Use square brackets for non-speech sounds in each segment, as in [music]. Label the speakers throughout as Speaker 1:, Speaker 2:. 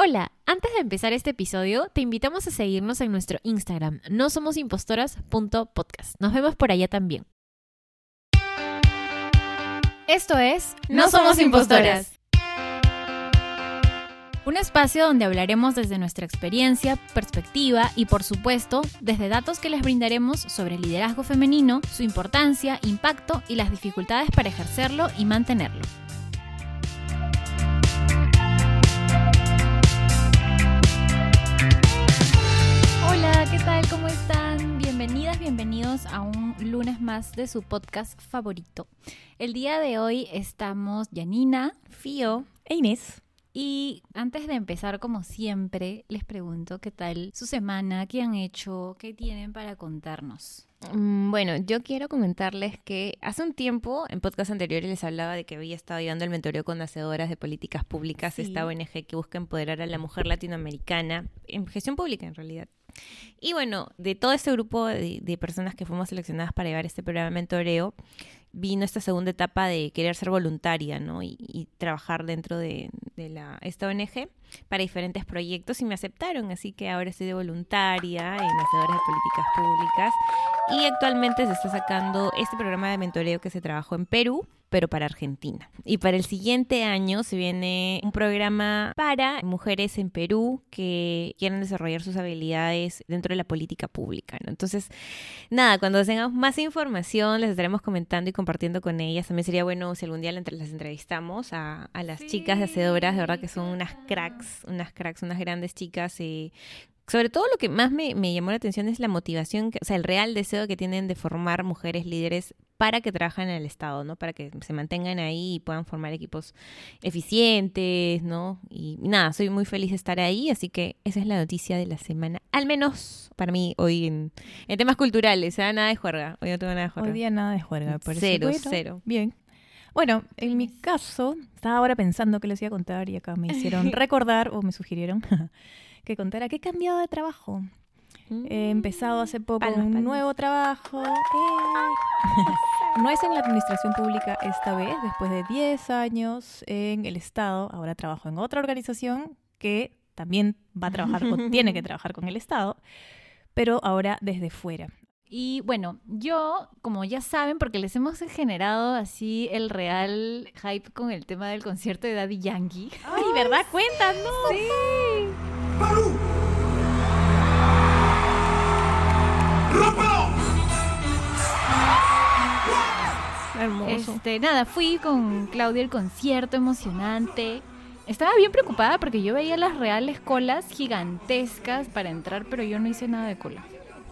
Speaker 1: Hola, antes de empezar este episodio, te invitamos a seguirnos en nuestro Instagram, no somos impostoras.podcast. Nos vemos por allá también. Esto es
Speaker 2: No Somos Impostoras.
Speaker 1: Un espacio donde hablaremos desde nuestra experiencia, perspectiva y por supuesto desde datos que les brindaremos sobre el liderazgo femenino, su importancia, impacto y las dificultades para ejercerlo y mantenerlo. ¿Qué tal? ¿Cómo están? Bienvenidas, bienvenidos a un lunes más de su podcast favorito. El día de hoy estamos Janina,
Speaker 2: Fío e Inés.
Speaker 1: y antes de empezar, como siempre, les pregunto qué tal su semana, qué han hecho, qué tienen para contarnos.
Speaker 2: Mm, Bueno, yo quiero comentarles que hace un tiempo, en podcast anteriores, les hablaba de que había estado llevando el mentoreo con hacedoras de políticas públicas,
Speaker 1: Sí.
Speaker 2: esta ONG que busca empoderar a la mujer latinoamericana, en gestión pública en realidad. Y bueno, de todo este grupo de, de personas que fuimos seleccionadas para llevar este programa de mentoreo, vino esta segunda etapa de querer ser voluntaria, ¿no? Y, trabajar dentro de, de la, esta ONG para diferentes proyectos y me aceptaron, así que ahora estoy de voluntaria en Hacedoras de Políticas Públicas y actualmente se está sacando este programa de mentoreo que se trabajó en Perú, pero para Argentina. Y para el siguiente año se viene un programa para mujeres en Perú que quieren desarrollar sus habilidades dentro de la política pública, ¿no? Entonces, nada, cuando tengamos más información les estaremos comentando y compartiendo con ellas. También sería bueno si algún día las entrevistamos a, a las chicas de hacedoras, de verdad que son unas cracks, unas cracks, unas grandes chicas. eh, sobre todo lo que más me, me llamó la atención es la motivación, que- o sea, el real deseo que tienen de formar mujeres líderes para que trabajen en el Estado, ¿no? Para que se mantengan ahí y puedan formar equipos eficientes, ¿no? Y nada, soy muy feliz de estar ahí, así que esa es la noticia de la semana. Al menos para mí hoy en, en temas culturales, ¿eh? Nada de juerga. Hoy no tengo nada de juerga.
Speaker 3: Hoy día nada de juerga, me parece.
Speaker 2: Cero,
Speaker 3: Bueno,
Speaker 2: cero.
Speaker 3: Bien. Bueno, en mi caso, estaba ahora pensando que les iba a contar y acá me hicieron [laughs] recordar o me sugirieron que contara que he cambiado de trabajo. He empezado hace poco
Speaker 2: Palmas,
Speaker 3: un
Speaker 2: palmas.
Speaker 3: nuevo trabajo. ¡Eh! [laughs] no es en la administración pública esta vez, después de 10 años en el Estado. Ahora trabajo en otra organización que también va a trabajar o [laughs] tiene que trabajar con el Estado, pero ahora desde fuera.
Speaker 1: Y bueno, yo, como ya saben, porque les hemos generado así el real hype con el tema del concierto de Daddy Yankee.
Speaker 3: Ay, ¿verdad? [laughs] Cuéntanos.
Speaker 2: Hermoso.
Speaker 1: Este, nada, fui con Claudia al concierto emocionante. Estaba bien preocupada porque yo veía las reales colas gigantescas para entrar, pero yo no hice nada de cola.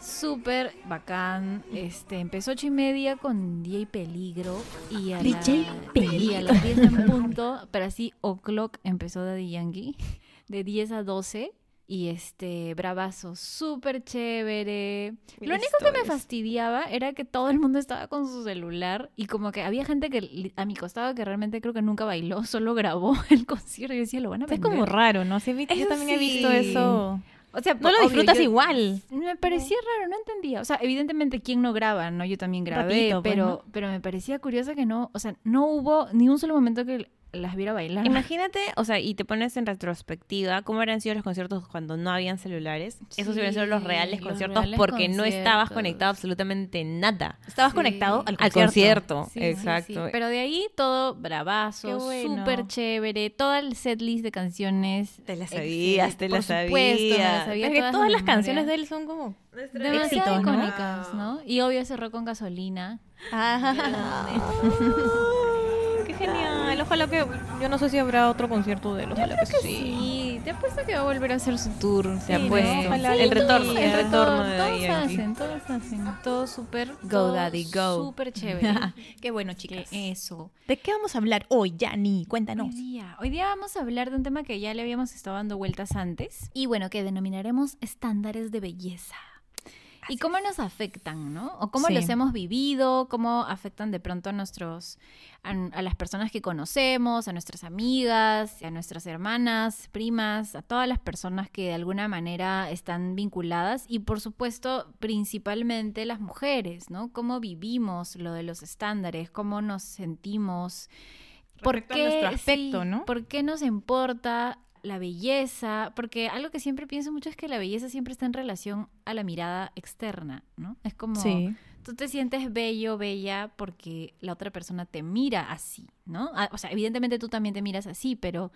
Speaker 1: Súper bacán. Este, empezó ocho y media con DJ Peligro y a, la-
Speaker 2: DJ
Speaker 1: y a las 10 en punto, pero así o'clock empezó Daddy Yankee, de 10 a 12. Y este, bravazo, súper chévere.
Speaker 2: Mil
Speaker 1: Lo único que me fastidiaba era que todo el mundo estaba con su celular y como que había gente que a mi costado que realmente creo que nunca bailó, [laughs] solo grabó el concierto y decía, lo van a
Speaker 3: Es
Speaker 1: vender.
Speaker 3: como raro, ¿no? Sí, vi- yo también he visto
Speaker 2: sí.
Speaker 3: eso.
Speaker 1: O sea,
Speaker 3: No lo
Speaker 1: obvio,
Speaker 3: disfrutas
Speaker 1: yo-
Speaker 3: igual.
Speaker 1: Me parecía raro, no entendía. O sea, evidentemente, ¿quién no graba? No, yo también grabé,
Speaker 3: pues,
Speaker 1: pero,
Speaker 3: ¿no?
Speaker 1: pero me parecía curioso que no, o sea, no hubo ni un solo momento que las viera bailar.
Speaker 2: Imagínate, o sea, y te pones en retrospectiva cómo habrían sido los conciertos cuando no habían celulares. Esos hubieran sido los
Speaker 1: Sí,
Speaker 2: reales
Speaker 1: los
Speaker 2: conciertos
Speaker 1: reales
Speaker 2: porque no estabas
Speaker 1: conciertos.
Speaker 2: conectado a absolutamente nada.
Speaker 3: Estabas
Speaker 1: Sí.
Speaker 3: conectado al
Speaker 2: Al
Speaker 3: concierto.
Speaker 2: concierto,
Speaker 1: Sí, sí,
Speaker 2: exacto.
Speaker 1: sí. Pero de ahí todo bravazo,
Speaker 3: bueno.
Speaker 1: súper chévere, todo el setlist de canciones.
Speaker 2: Te las sabías, te las sabías.
Speaker 1: sabía
Speaker 3: Es que
Speaker 1: todas
Speaker 3: todas las canciones de él son como...
Speaker 1: Demasiado
Speaker 3: éxitos, ¿no?
Speaker 1: icónicas, ¿no? Y obvio cerró con gasolina.
Speaker 3: ¡Qué [laughs] [laughs] genial! Ojalá que... Yo no sé si habrá otro concierto de él. Ojalá que, sí.
Speaker 1: Sí, te apuesto que va a volver a hacer su tour.
Speaker 2: Te
Speaker 3: Sí,
Speaker 2: apuesto.
Speaker 3: ¿no? Ojalá
Speaker 2: el retorno, el retorno de
Speaker 1: todos hacen, todos hacen, todo súper,
Speaker 2: Go, Daddy, go.
Speaker 1: súper chévere. [laughs]
Speaker 3: Qué bueno, chicas.
Speaker 1: eso.
Speaker 3: ¿De qué vamos a hablar hoy, Yanni? Cuéntanos.
Speaker 1: Hoy día, hoy día vamos a hablar de un tema que ya le habíamos estado dando vueltas antes y bueno, que denominaremos estándares de belleza. Y cómo nos afectan, ¿no? O cómo
Speaker 3: Sí.
Speaker 1: los hemos vivido, cómo afectan de pronto a nuestros, a, a las personas que conocemos, a nuestras amigas, a nuestras hermanas, primas, a todas las personas que de alguna manera están vinculadas y por supuesto principalmente las mujeres, ¿no? Cómo vivimos lo de los estándares, cómo nos sentimos, ¿Por
Speaker 3: Respecto a
Speaker 1: qué,
Speaker 3: nuestro aspecto,
Speaker 1: sí,
Speaker 3: ¿no?
Speaker 1: ¿Por qué nos importa la belleza, porque algo que siempre pienso mucho es que la belleza siempre está en relación a la mirada externa, ¿no? Es como. Tú te sientes bello, bella, porque la otra persona te mira así, ¿no? Ah, O sea, evidentemente tú también te miras así, pero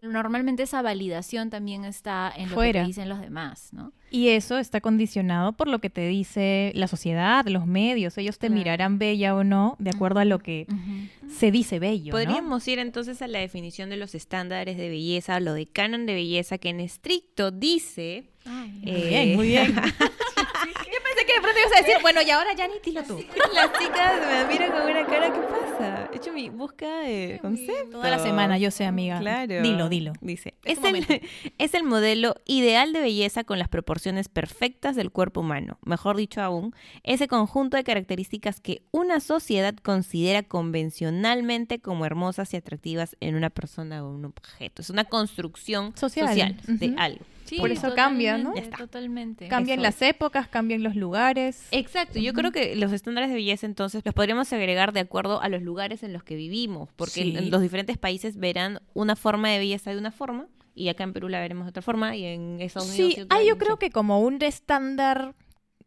Speaker 1: normalmente esa validación también está en lo que te dicen los demás, ¿no?
Speaker 3: Y eso está condicionado por lo que te dice la sociedad, los medios. Ellos te
Speaker 1: Claro.
Speaker 3: mirarán bella o no de acuerdo a lo que se dice bello. ¿no?
Speaker 2: Podríamos ir entonces a la definición de los estándares de belleza, lo de canon de belleza, que en estricto dice...
Speaker 1: Ay,
Speaker 3: Muy
Speaker 2: eh,
Speaker 3: bien, muy bien. [laughs] Que de pronto ibas a decir, [laughs] bueno, y ahora ya ni dilo tú.
Speaker 2: Las chicas me miran con una cara, ¿qué pasa? He hecho mi búsqueda de concepto.
Speaker 3: Toda la semana, yo sé, amiga.
Speaker 2: Claro.
Speaker 3: Dilo, dilo.
Speaker 2: Dice,
Speaker 3: Es
Speaker 2: es, el, [laughs] es el modelo ideal de belleza con las proporciones perfectas del cuerpo humano. Mejor dicho aún, ese conjunto de características que una sociedad considera convencionalmente como hermosas y atractivas en una persona o un objeto. Es una construcción
Speaker 3: Social.
Speaker 2: social, de algo.
Speaker 1: Sí,
Speaker 3: Por eso cambia, ¿no?
Speaker 1: totalmente,
Speaker 2: Ya está.
Speaker 1: Totalmente.
Speaker 3: Cambian
Speaker 2: Eso
Speaker 3: las épocas, cambian los lugares.
Speaker 2: Exacto, yo creo que los estándares de belleza entonces los podríamos agregar de acuerdo a los lugares en los que vivimos, porque
Speaker 3: Sí.
Speaker 2: en los diferentes países verán una forma de belleza de una forma y acá en Perú la veremos de otra forma y en Estados Unidos.
Speaker 3: Sí, hay yo creo que como un estándar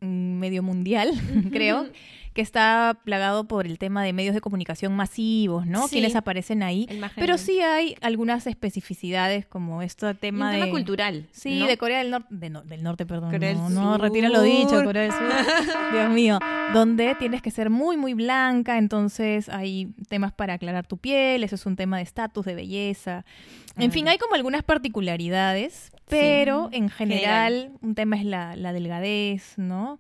Speaker 3: mm, medio mundial, [laughs] creo, que está plagado por el tema de medios de comunicación masivos, ¿no?
Speaker 2: Sí.
Speaker 3: Quienes aparecen ahí. Pero
Speaker 2: general.
Speaker 3: sí hay algunas especificidades como este
Speaker 2: un
Speaker 3: tema
Speaker 2: tema
Speaker 3: de...
Speaker 2: cultural.
Speaker 3: Sí,
Speaker 2: ¿no?
Speaker 3: de Corea del Norte, de no- del Norte, perdón.
Speaker 2: Corea del
Speaker 3: no, no, retira lo dicho, Corea del Sur. [laughs] Dios mío, donde tienes que ser muy, muy blanca, entonces hay temas para aclarar tu piel, eso es un tema de estatus, de belleza. En fin, hay como algunas particularidades, pero en general, un tema es la, la delgadez, ¿no?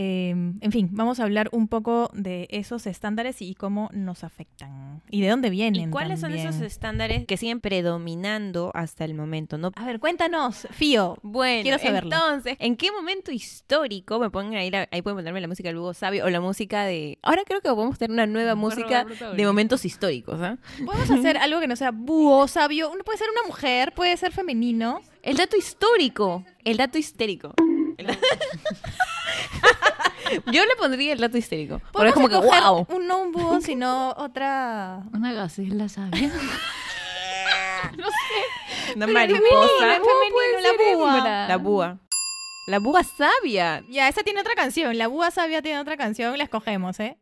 Speaker 3: Eh, en fin, vamos a hablar un poco de esos estándares y cómo nos afectan y de dónde vienen.
Speaker 2: ¿Y cuáles son esos estándares que siguen predominando hasta el momento? ¿no?
Speaker 3: A ver, cuéntanos, Fío.
Speaker 2: Bueno,
Speaker 3: Quiero saberlo.
Speaker 2: entonces, ¿en qué momento histórico me pongan ahí, la- ahí pueden ponerme la música del Hugo Sabio o la música de... Ahora creo que podemos tener una nueva música de momentos históricos, ¿ah?
Speaker 3: Podemos hacer [laughs] algo que no sea búho, sabio. Uno puede ser una mujer, puede ser femenino.
Speaker 2: El dato histórico, el dato histérico. El [laughs] da- [laughs] Yo le pondría el dato histérico. Porque es como que, wow.
Speaker 3: un, [laughs] no un búho, sino otra...
Speaker 1: Una gacela sabia. [laughs]
Speaker 2: Una
Speaker 3: Pero
Speaker 2: mariposa.
Speaker 3: femenino, femenino, la búa.
Speaker 2: La búa. La búa sabia.
Speaker 3: Ya, esa tiene otra canción. La búa sabia tiene otra canción. La escogemos, ¿eh?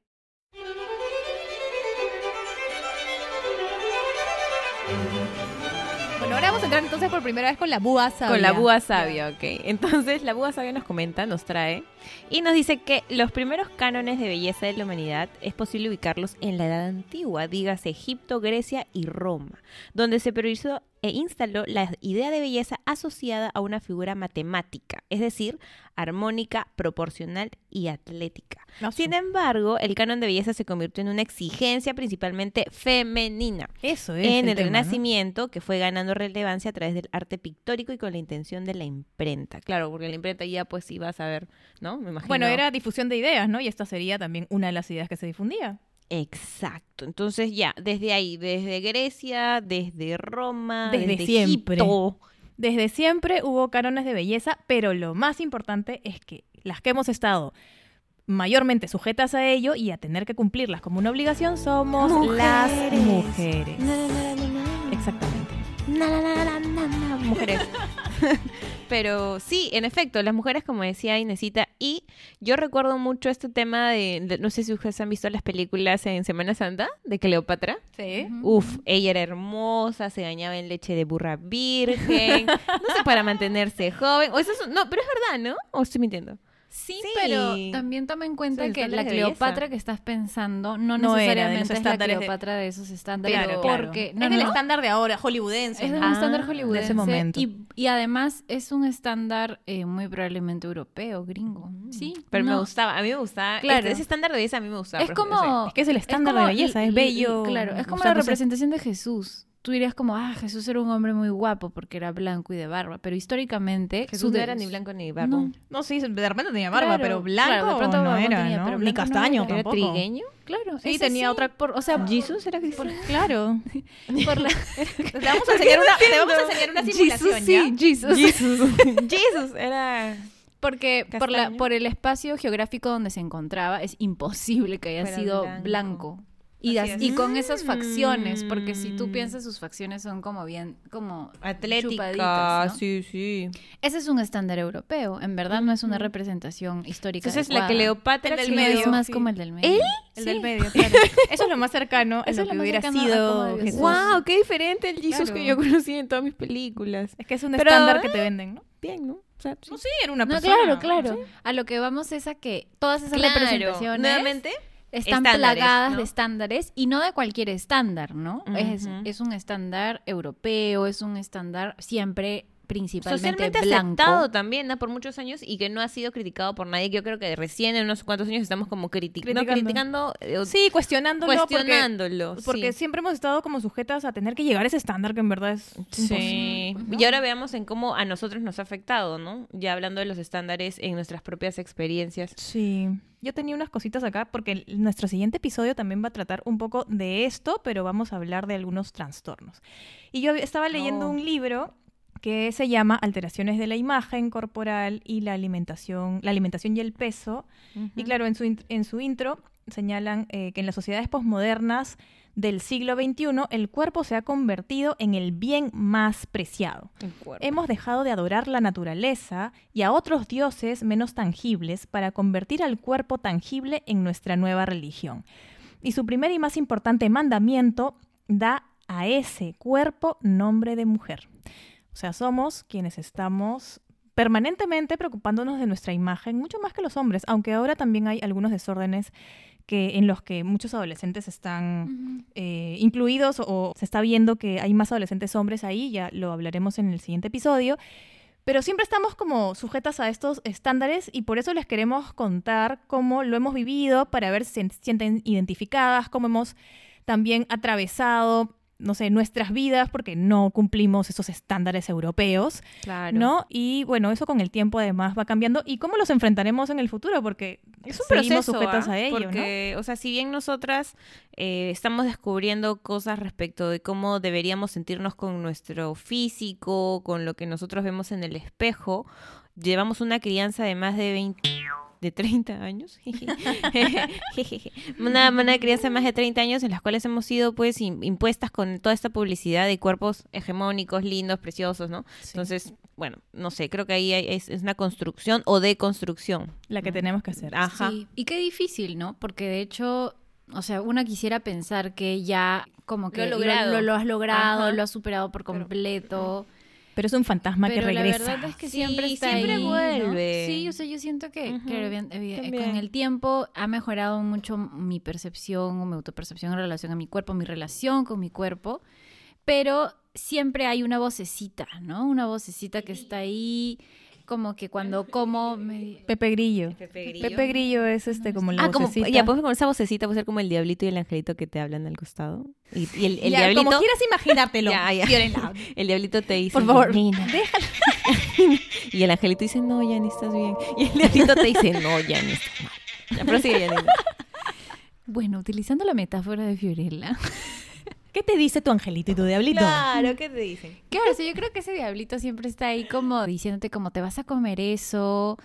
Speaker 3: Bueno, ahora vamos a entrar entonces por primera vez con la búa sabia.
Speaker 2: Con la búa sabia, ok. Entonces, la búa sabia nos comenta, nos trae, y nos dice que los primeros cánones de belleza de la humanidad es posible ubicarlos en la Edad Antigua, dígase Egipto, Grecia y Roma, donde se priorizó e instaló la idea de belleza asociada a una figura matemática, es decir, armónica, proporcional y atlética.
Speaker 3: No,
Speaker 2: Sin embargo, el canon de belleza se convirtió en una exigencia principalmente femenina
Speaker 3: Eso es.
Speaker 2: en el,
Speaker 3: tema, ¿no?
Speaker 2: Renacimiento, que fue ganando relevancia a través del arte pictórico y con la intención de la imprenta. Claro, porque la imprenta ya pues iba a saber, ¿no? Me imagino.
Speaker 3: Bueno, era difusión de ideas, ¿no? Y esta sería también una de las ideas que se difundía.
Speaker 2: Exacto. Entonces ya, desde ahí, desde Grecia, desde Roma,
Speaker 3: Desde
Speaker 2: desde,
Speaker 3: siempre.
Speaker 2: Egipto.
Speaker 3: Desde siempre hubo cánones de belleza, pero lo más importante es que las que hemos estado mayormente sujetas a ello y a tener que cumplirlas como una obligación somos las mujeres. Exactamente.
Speaker 2: Na, na, na, na, na, na, mujeres. [laughs] Pero sí, en efecto, las mujeres, como decía Inesita, y yo recuerdo mucho este tema de, de- no sé si ustedes han visto las películas en Semana Santa de Cleopatra.
Speaker 3: Sí.
Speaker 2: Uf, ella era hermosa, se bañaba en leche de burra virgen, no sé, para mantenerse joven. O eso es- no, pero es verdad, ¿no? ¿O estoy mintiendo?
Speaker 1: Sí,
Speaker 2: Sí.
Speaker 1: pero también toma en cuenta que la. Cleopatra que estás pensando no, necesariamente es la
Speaker 3: de-
Speaker 1: Cleopatra de... esos estándares.
Speaker 3: Claro, claro.
Speaker 1: porque no,
Speaker 3: es el estándar de ahora, hollywoodense.
Speaker 1: Es un estándar
Speaker 3: Ah,
Speaker 1: hollywoodense.
Speaker 3: De ese momento.
Speaker 1: Y, y además es un estándar eh, muy probablemente europeo, gringo. Sí.
Speaker 2: Pero me gustaba, a mí me gustaba.
Speaker 1: Claro.
Speaker 2: Ese, ese estándar de belleza a mí me gustaba.
Speaker 1: Es como.
Speaker 3: Es que es el estándar de belleza, es bello,
Speaker 1: Claro, es como la representación de Jesús. Tú dirías como, ah, Jesús era un hombre muy guapo porque era blanco y de barba. Pero históricamente.
Speaker 2: Jesús no era ni blanco ni barba.
Speaker 1: No,
Speaker 3: No, sí, de repente tenía barba,
Speaker 1: Claro,
Speaker 3: pero blanco
Speaker 1: claro, de pronto
Speaker 3: no era,
Speaker 1: tenía,
Speaker 3: ¿no?
Speaker 1: pero
Speaker 3: Ni castaño
Speaker 1: era.
Speaker 2: ¿Era
Speaker 3: tampoco.
Speaker 2: trigueño?
Speaker 1: claro.
Speaker 3: Sí, tenía
Speaker 1: sí.
Speaker 3: otra...
Speaker 1: Por, o sea,
Speaker 2: ¿Jesús era cristiano? [laughs]
Speaker 3: Claro. [laughs]
Speaker 1: por la...
Speaker 3: Te vamos a enseñar una, te vamos a enseñar una simulación, ¿ya?
Speaker 1: Jesus.
Speaker 2: Jesús. [laughs] Jesús era...
Speaker 1: Porque por, la, por el espacio geográfico donde se encontraba es imposible que haya sido
Speaker 2: blanco.
Speaker 1: blanco. Y,
Speaker 2: Así
Speaker 1: as-
Speaker 2: es.
Speaker 1: y con esas facciones, porque si tú
Speaker 2: Mm.
Speaker 1: piensas, sus facciones son como bien, como
Speaker 2: Atlética,
Speaker 1: chupaditas, ¿no?
Speaker 2: sí, sí.
Speaker 1: Ese es un estándar europeo, en verdad no es una representación histórica.
Speaker 2: Entonces la
Speaker 1: adecuada.
Speaker 2: Cleopatra
Speaker 3: El del
Speaker 1: Sí,
Speaker 3: medio,
Speaker 1: es más
Speaker 3: sí.
Speaker 1: como el del medio.
Speaker 2: ¿Él?
Speaker 3: El
Speaker 2: Sí.
Speaker 3: del medio, [laughs] claro. Eso es lo más cercano a
Speaker 1: Eso
Speaker 3: lo
Speaker 1: es lo
Speaker 3: que hubiera sido Jesús.
Speaker 2: ¡Wow! ¡Qué diferente el Jesus que yo
Speaker 3: Claro.
Speaker 2: conocí en todas mis películas!
Speaker 3: Es que es un
Speaker 2: Pero,
Speaker 3: estándar que te venden, ¿no?
Speaker 2: Bien, ¿no? O sea, sí.
Speaker 3: No, sí, era una
Speaker 1: No,
Speaker 3: persona.
Speaker 1: claro, claro. A lo que vamos es a que todas esas
Speaker 2: Claro,
Speaker 1: representaciones
Speaker 2: Nuevamente,
Speaker 1: están
Speaker 2: estándares,
Speaker 1: plagadas
Speaker 2: ¿no?
Speaker 1: de estándares y no de cualquier estándar, ¿no? es, un estándar europeo, es un estándar siempre principalmente
Speaker 2: socialmente
Speaker 1: blanco.
Speaker 2: aceptado también ¿no? por muchos años y que no ha sido criticado por nadie. que Yo creo que recién en unos cuantos años estamos como criti- no,
Speaker 3: Criticando.
Speaker 2: criticando, eh,
Speaker 3: Sí, cuestionándolo. porque-
Speaker 2: cuestionándolo.
Speaker 3: Porque,
Speaker 2: sí.
Speaker 3: siempre hemos estado como sujetas a tener que llegar a ese estándar que en verdad es imposible.
Speaker 2: Sí.
Speaker 1: pues, ¿no?
Speaker 2: Y ahora veamos en cómo a nosotros nos ha afectado, ¿no? Ya hablando de los estándares en nuestras propias experiencias.
Speaker 3: Sí. Yo tenía unas cositas acá porque nuestro siguiente episodio también va a tratar un poco de esto, pero vamos a hablar de algunos trastornos. Y yo estaba leyendo
Speaker 2: Oh.
Speaker 3: un libro que se llama Alteraciones de la imagen corporal y la alimentación, la alimentación y el peso. Y claro, en su, en su intro señalan eh, que en las sociedades posmodernas del siglo XXI el cuerpo se ha convertido en el bien más preciado. Hemos dejado de adorar la naturaleza y a otros dioses menos tangibles para convertir al cuerpo tangible en nuestra nueva religión. Y su primer y más importante mandamiento da a ese cuerpo nombre de mujer. O sea, somos quienes estamos permanentemente preocupándonos de nuestra imagen, mucho más que los hombres, aunque ahora también hay algunos desórdenes que, en los que muchos adolescentes están eh, incluidos o se está viendo que hay más adolescentes hombres ahí, ya lo hablaremos en el siguiente episodio. Pero siempre estamos como sujetas a estos estándares y por eso les queremos contar cómo lo hemos vivido para ver si se sienten identificadas, cómo hemos también atravesado, no sé, nuestras vidas porque no cumplimos esos estándares europeos,
Speaker 2: Claro.
Speaker 3: ¿no? Y bueno, eso con el tiempo además va cambiando y cómo los enfrentaremos en el futuro porque
Speaker 2: Es un
Speaker 3: seguimos
Speaker 2: proceso,
Speaker 3: sujetas
Speaker 2: ¿ah?
Speaker 3: a ello, ¿no?
Speaker 2: Porque, o sea, si bien nosotras eh, estamos descubriendo cosas respecto de cómo deberíamos sentirnos con nuestro físico, con lo que nosotros vemos en el espejo, llevamos una crianza de más de 20 de 30 años. [laughs] [laughs] una, una crianza de más de 30 años en las cuales hemos sido pues im- impuestas con toda esta publicidad de cuerpos hegemónicos, lindos, preciosos, ¿no? Entonces, bueno, no sé, creo que ahí hay- es, es una construcción o deconstrucción.
Speaker 3: La que tenemos que hacer.
Speaker 2: Ajá.
Speaker 1: Sí, y qué difícil, ¿no? Porque de hecho, o sea, una quisiera pensar que ya como que
Speaker 2: Lo he
Speaker 1: lo,
Speaker 2: logrado.
Speaker 1: lo- lo has logrado,
Speaker 2: Ajá.
Speaker 1: lo has superado por completo.
Speaker 3: Pero es un fantasma que
Speaker 1: pero la
Speaker 3: regresa.
Speaker 1: verdad es que
Speaker 2: Sí,
Speaker 1: siempre está
Speaker 2: siempre
Speaker 1: ahí, ¿no?
Speaker 2: vuelve.
Speaker 1: Sí, o sea, yo siento que, evi-
Speaker 2: también.
Speaker 1: con el tiempo ha mejorado mucho mi percepción o mi autopercepción en relación a mi cuerpo, mi relación con mi cuerpo, pero siempre hay una vocecita, ¿no? Una vocecita que está ahí, como que cuando como me...
Speaker 3: Pepe Grillo.
Speaker 2: Pepe Grillo.
Speaker 3: Pepe Grillo es este como la
Speaker 2: Ah, como,
Speaker 3: vocecita.
Speaker 2: ya, pues con esa vocecita puede ser como el diablito y el angelito que te hablan al costado. Y, y el, el
Speaker 3: Ya,
Speaker 2: diablito.
Speaker 3: Como quieras imaginártelo. [laughs]
Speaker 2: Ya, ya.
Speaker 3: Fiorella. [laughs]
Speaker 2: El diablito te dice.
Speaker 3: Por favor, déjalo. [laughs]
Speaker 2: Y el angelito dice, no, ya ni estás bien. Y el diablito te dice, no, ya ni estás mal. Ya, prosigue, Janina.
Speaker 1: Bueno, utilizando la metáfora de Fiorella.
Speaker 3: ¿Qué te dice tu angelito y tu diablito?
Speaker 2: Claro, ¿qué te dicen?
Speaker 1: Claro, sí, yo creo que ese diablito siempre está ahí como diciéndote cómo te vas a comer eso,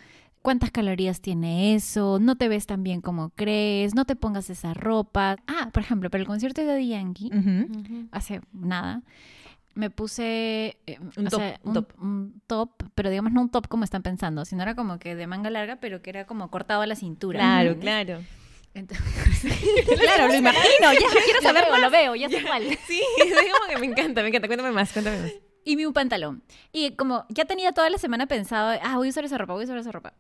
Speaker 1: cuántas calorías tiene eso, no te ves tan bien como crees, no te pongas esa ropa. Ah, por ejemplo, para el concierto de Daddy Yankee, hace nada, me puse eh,
Speaker 2: Un
Speaker 1: o
Speaker 2: top,
Speaker 1: sea,
Speaker 2: un
Speaker 1: un,
Speaker 2: top.
Speaker 1: un top, pero digamos no un top como están pensando, sino era como que de manga larga, pero que era como cortado a la cintura.
Speaker 2: Claro, claro.
Speaker 1: Entonces, [laughs] [laughs]
Speaker 3: Claro, lo imagino. Ya [laughs] quiero
Speaker 1: lo
Speaker 3: saber
Speaker 1: veo,
Speaker 3: más.
Speaker 1: lo veo, ya sé cuál.
Speaker 2: Sí, es como que me encanta, me encanta. Cuéntame más, cuéntame más.
Speaker 1: Y un pantalón. Y como ya tenía toda la semana pensado, ah, voy a usar esa ropa, voy a usar esa ropa.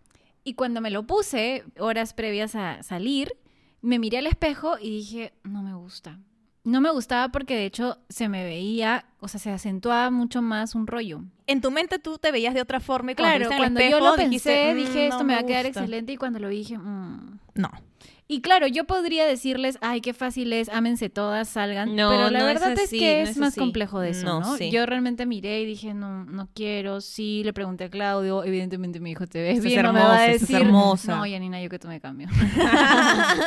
Speaker 1: Y cuando me lo puse, horas previas a salir, me miré al espejo y dije, no me gusta. No me gustaba porque de hecho se me veía, o sea, se acentuaba mucho más un rollo.
Speaker 3: En tu mente tú te veías de otra forma y cuando
Speaker 1: Claro,
Speaker 3: en el
Speaker 1: cuando yo
Speaker 3: espejo,
Speaker 1: lo pensé,
Speaker 3: dijiste, "Mm,
Speaker 1: dije, esto
Speaker 3: no
Speaker 1: me va a quedar
Speaker 3: gusta".
Speaker 1: excelente. Y cuando lo vi, dije, "Mm".
Speaker 3: No.
Speaker 1: Y claro, yo podría decirles, ay, qué fácil es, ámense todas, salgan.
Speaker 2: No,
Speaker 1: pero la
Speaker 2: no
Speaker 1: verdad es,
Speaker 2: así,
Speaker 1: que
Speaker 2: no
Speaker 1: es,
Speaker 2: es
Speaker 1: más
Speaker 2: así.
Speaker 1: complejo de eso,
Speaker 2: No.
Speaker 1: Yo realmente miré y dije, no, no quiero. Sí, le pregunté a Claudio, evidentemente me dijo, te ves
Speaker 2: Estás
Speaker 1: bien, no me va a decir.
Speaker 2: hermosa.
Speaker 1: No, Yanina, yo que tú me cambio. [laughs]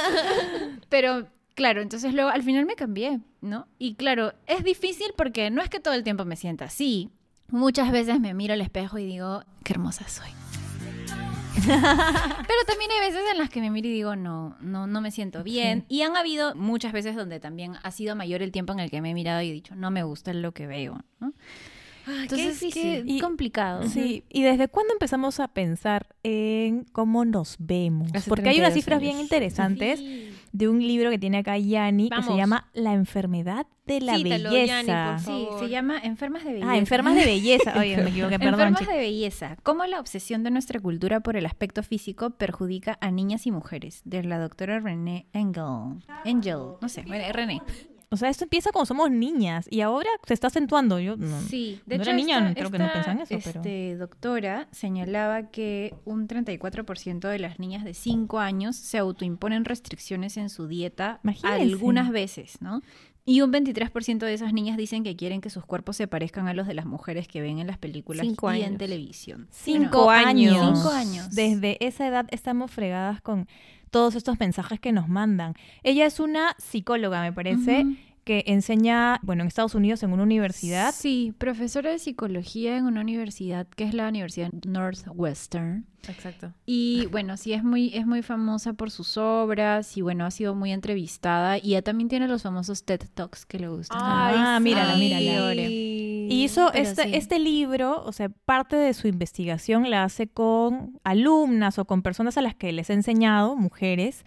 Speaker 1: pero claro, entonces luego al final me cambié, ¿no? Y claro, es difícil porque no es que todo el tiempo me sienta así. Muchas veces me miro al espejo y digo, qué hermosa soy. [laughs] Pero también hay veces en las que me miro y digo, no, no, no me siento bien. Y han habido muchas veces donde también ha sido mayor el tiempo en el que me he mirado y he dicho, no me gusta lo que veo. ¿no? Entonces,
Speaker 2: qué
Speaker 1: qué
Speaker 3: difícil.
Speaker 1: complicado.
Speaker 3: Sí, ¿y desde cuándo empezamos a pensar en cómo nos vemos?
Speaker 2: Hace
Speaker 3: Porque hay unas
Speaker 2: 32
Speaker 3: cifras
Speaker 2: años.
Speaker 3: bien interesantes
Speaker 1: Sí.
Speaker 3: De un libro que tiene acá Yanni que se llama La enfermedad de la
Speaker 2: Cítalo,
Speaker 3: belleza.
Speaker 1: Sí, se llama Enfermas de Belleza.
Speaker 3: ah, enfermas de belleza. Oye, me equivoqué, perdón.
Speaker 1: Enfermas de belleza. ¿Cómo la obsesión de nuestra cultura por el aspecto físico perjudica a niñas y mujeres? De la doctora René Engel. Engel, no sé, bueno, René.
Speaker 3: O sea, esto empieza cuando somos niñas y ahora se está acentuando. Yo no.
Speaker 1: Sí, de
Speaker 3: no
Speaker 1: hecho,
Speaker 3: era niña,
Speaker 1: esta-
Speaker 3: creo que no pensaba en eso, pero-
Speaker 1: este, doctora señalaba que un 34% de las niñas de 5 años se autoimponen restricciones en su dieta
Speaker 3: Imagínense.
Speaker 1: algunas veces, ¿no? Y un 23% de esas niñas dicen que quieren que sus cuerpos se parezcan a los de las mujeres que ven en las películas
Speaker 2: Cinco
Speaker 1: y en televisión.
Speaker 3: Cinco
Speaker 2: Bueno,
Speaker 3: años.
Speaker 1: Cinco años.
Speaker 3: Desde esa edad estamos fregadas con todos estos mensajes que nos mandan. Ella es una psicóloga, me parece. Que enseña, bueno, en Estados Unidos en una universidad.
Speaker 1: Sí, profesora de psicología en una universidad que es la Universidad Northwestern.
Speaker 2: Exacto.
Speaker 1: Y bueno, sí, es muy, es muy famosa por sus obras y bueno, ha sido muy entrevistada y ella también tiene los famosos TED Talks que le gustan.
Speaker 3: Ah, mírala, mírala.
Speaker 2: Y
Speaker 3: Y hizo
Speaker 1: Pero
Speaker 3: este,
Speaker 1: sí.
Speaker 3: este libro, o sea, parte de su investigación la hace con alumnas o con personas a las que les he enseñado, mujeres.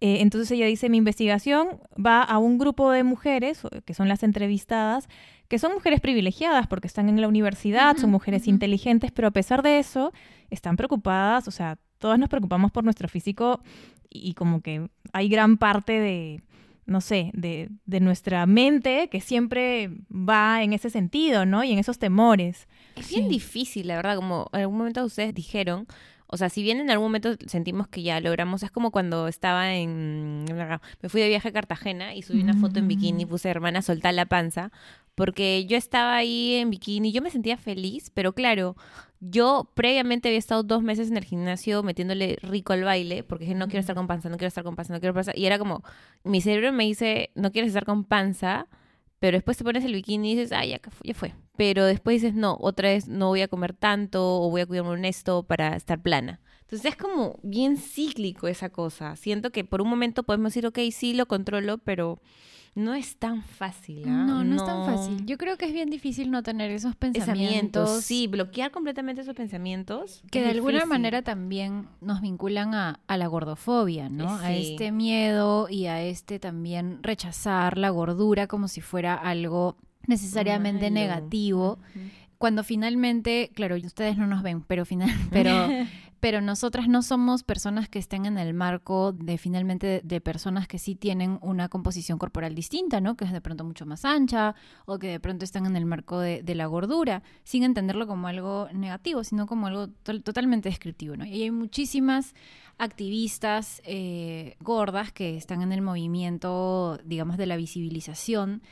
Speaker 3: Eh, entonces ella dice, mi investigación va a un grupo de mujeres, que son las entrevistadas, que son mujeres privilegiadas porque están en la universidad, son mujeres inteligentes, pero a pesar de eso, están preocupadas, o sea, todas nos preocupamos por nuestro físico y como que hay gran parte de, no sé, de, de nuestra mente que siempre va en ese sentido, ¿no? Y en esos temores.
Speaker 2: Es bien
Speaker 3: Sí.
Speaker 2: difícil, la verdad, como en algún momento ustedes dijeron, o sea, si bien en algún momento sentimos que ya logramos, es como cuando estaba en... Me fui de viaje a Cartagena y subí una foto en bikini y puse, hermana, soltá la panza, porque yo estaba ahí en bikini, yo me sentía feliz, pero claro, yo previamente había estado dos meses en el gimnasio metiéndole rico al baile, porque dije, no quiero estar con panza, no quiero estar con panza, no quiero panza, y era como, mi cerebro me dice, no quieres estar con panza, pero después te pones el bikini y dices, ah, ya, ya fue. Pero después dices, no, otra vez no voy a comer tanto o voy a cuidarme un esto para estar plana. Entonces es como bien cíclico esa cosa. Siento que por un momento podemos decir, ok, sí lo controlo, pero no es tan fácil. ¿ah?
Speaker 1: No, no, es tan fácil. Yo creo que es bien difícil no tener esos pensamientos.
Speaker 2: Pensamientos, sí, bloquear completamente esos pensamientos.
Speaker 1: Que
Speaker 2: es
Speaker 1: de alguna manera también nos vinculan a, a la gordofobia, ¿no? A este miedo y a este también rechazar la gordura como si fuera algo necesariamente
Speaker 2: Malo.
Speaker 1: negativo. Cuando finalmente, claro, ustedes no nos ven, pero final, [laughs] pero, pero nosotras no somos personas que estén en el marco de finalmente de, personas que sí tienen una composición corporal distinta, ¿no? Que es de pronto mucho más ancha o que de pronto están en el marco de, la gordura, sin entenderlo como algo negativo, sino como algo to- totalmente descriptivo, ¿no? Y hay muchísimas activistas eh, gordas que están en el movimiento, digamos, de la visibilización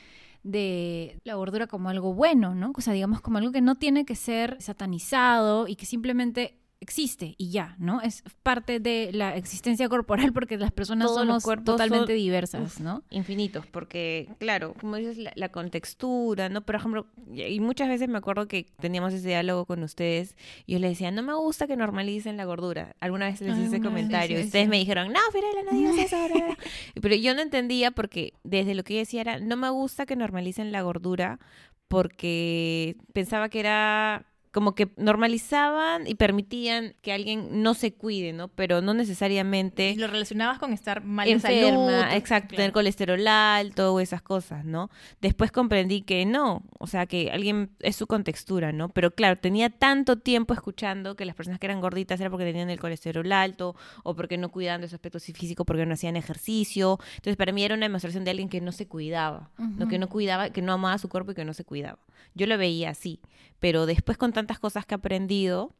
Speaker 1: de la gordura como algo bueno, ¿no? O sea, digamos como algo que no tiene que ser satanizado y que simplemente existe y ya, ¿no? Es parte de la existencia corporal porque las personas
Speaker 2: Todos
Speaker 1: somos
Speaker 2: cuerpos
Speaker 1: totalmente
Speaker 2: son-
Speaker 1: diversas,
Speaker 2: Uf,
Speaker 1: ¿no?
Speaker 2: Infinitos, porque, claro, como dices, la, la contextura, ¿no? Por ejemplo, y muchas veces me acuerdo que teníamos ese diálogo con ustedes y yo les decía, no me gusta que normalicen la gordura. Alguna vez les hice ese comentario. ustedes me dijeron, no, Firela, no digas eso. bla, bla, bla". Pero yo no entendía porque desde lo que yo decía era, no me gusta que normalicen la gordura porque pensaba que era como que normalizaban y permitían que alguien no se cuide, ¿no? Pero no necesariamente
Speaker 3: Y lo relacionabas con estar mal de
Speaker 2: enferma,
Speaker 3: salud.
Speaker 2: exacto, tener colesterol alto o esas cosas, ¿no? Después comprendí que no, o sea, que alguien es su contextura, ¿no? Pero claro, tenía tanto tiempo escuchando que las personas que eran gorditas era porque tenían el colesterol alto o porque no cuidaban de su aspecto físico, porque no hacían ejercicio. Entonces, para mí era una demostración de alguien que no se cuidaba, ¿no? Que no cuidaba, que no amaba su cuerpo y que no se cuidaba. Yo lo veía así, pero después con tantas cosas que he aprendido,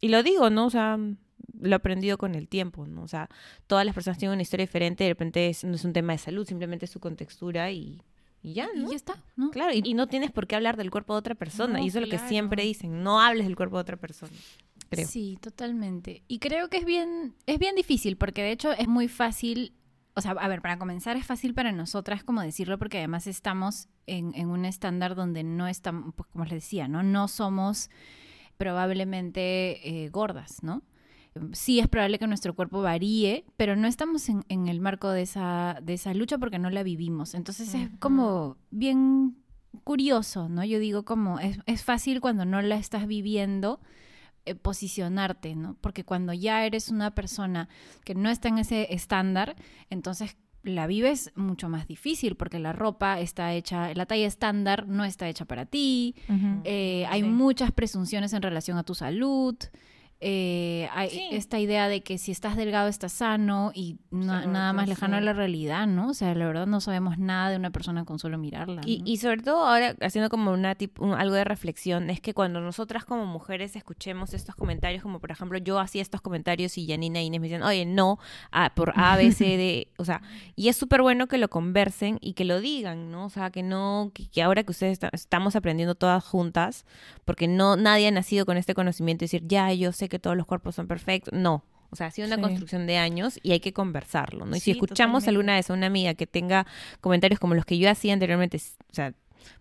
Speaker 2: y lo digo, ¿no? O sea, lo he aprendido con el tiempo, ¿no? O sea, todas las personas tienen una historia diferente, de repente es- no es un tema de salud, simplemente es su contextura y, y ya,
Speaker 1: Y
Speaker 2: ¿no?
Speaker 1: ya está, ¿no?
Speaker 2: Claro, y, y no tienes por qué hablar del cuerpo de otra persona,
Speaker 1: No,
Speaker 2: y eso es lo que siempre dicen, no hables del cuerpo de otra persona, creo.
Speaker 1: Sí, totalmente. Y creo que es bien, es bien difícil, porque de hecho es muy fácil, o sea, a ver, para comenzar es fácil para nosotras como decirlo, porque además estamos en, en un estándar donde no estamos, pues como les decía, ¿no? No somos probablemente eh, gordas, ¿no? Sí es probable que nuestro cuerpo varíe, pero no estamos en, en el marco de esa, de esa lucha porque no la vivimos. Entonces es como bien curioso, ¿no? Yo digo como es, es fácil cuando no la estás viviendo eh, posicionarte, ¿no? Porque cuando ya eres una persona que no está en ese estándar, entonces la vives mucho más difícil porque la ropa está hecha, la talla estándar no está hecha para ti, eh, hay
Speaker 2: Sí.
Speaker 1: muchas presunciones en relación a tu salud. Eh, hay
Speaker 2: Sí.
Speaker 1: esta idea de que si estás delgado estás sano y na-
Speaker 2: Seguro
Speaker 1: nada más lejano a
Speaker 2: sí.
Speaker 1: la realidad, ¿no? O sea, la verdad no sabemos nada de una persona con solo mirarla.
Speaker 2: Y,
Speaker 1: ¿no?
Speaker 2: y sobre todo ahora haciendo como una tip- un- algo de reflexión, es que cuando nosotras como mujeres escuchemos estos comentarios, como por ejemplo yo hacía estos comentarios y Janina e Inés me dicen, oye, no, ah, por A, B, C, D, o sea, [laughs] y es súper bueno que lo conversen y que lo digan, ¿no? O sea, que no, que, que ahora que ustedes está- estamos aprendiendo todas juntas, porque no, nadie ha nacido con este conocimiento y decir, ya, yo sé que todos los cuerpos son perfectos, no. O sea, ha sido una
Speaker 3: Sí.
Speaker 2: construcción de años y hay que conversarlo, ¿no? Y si escuchamos
Speaker 3: totalmente.
Speaker 2: alguna vez a una amiga que tenga comentarios como los que yo hacía anteriormente, o sea,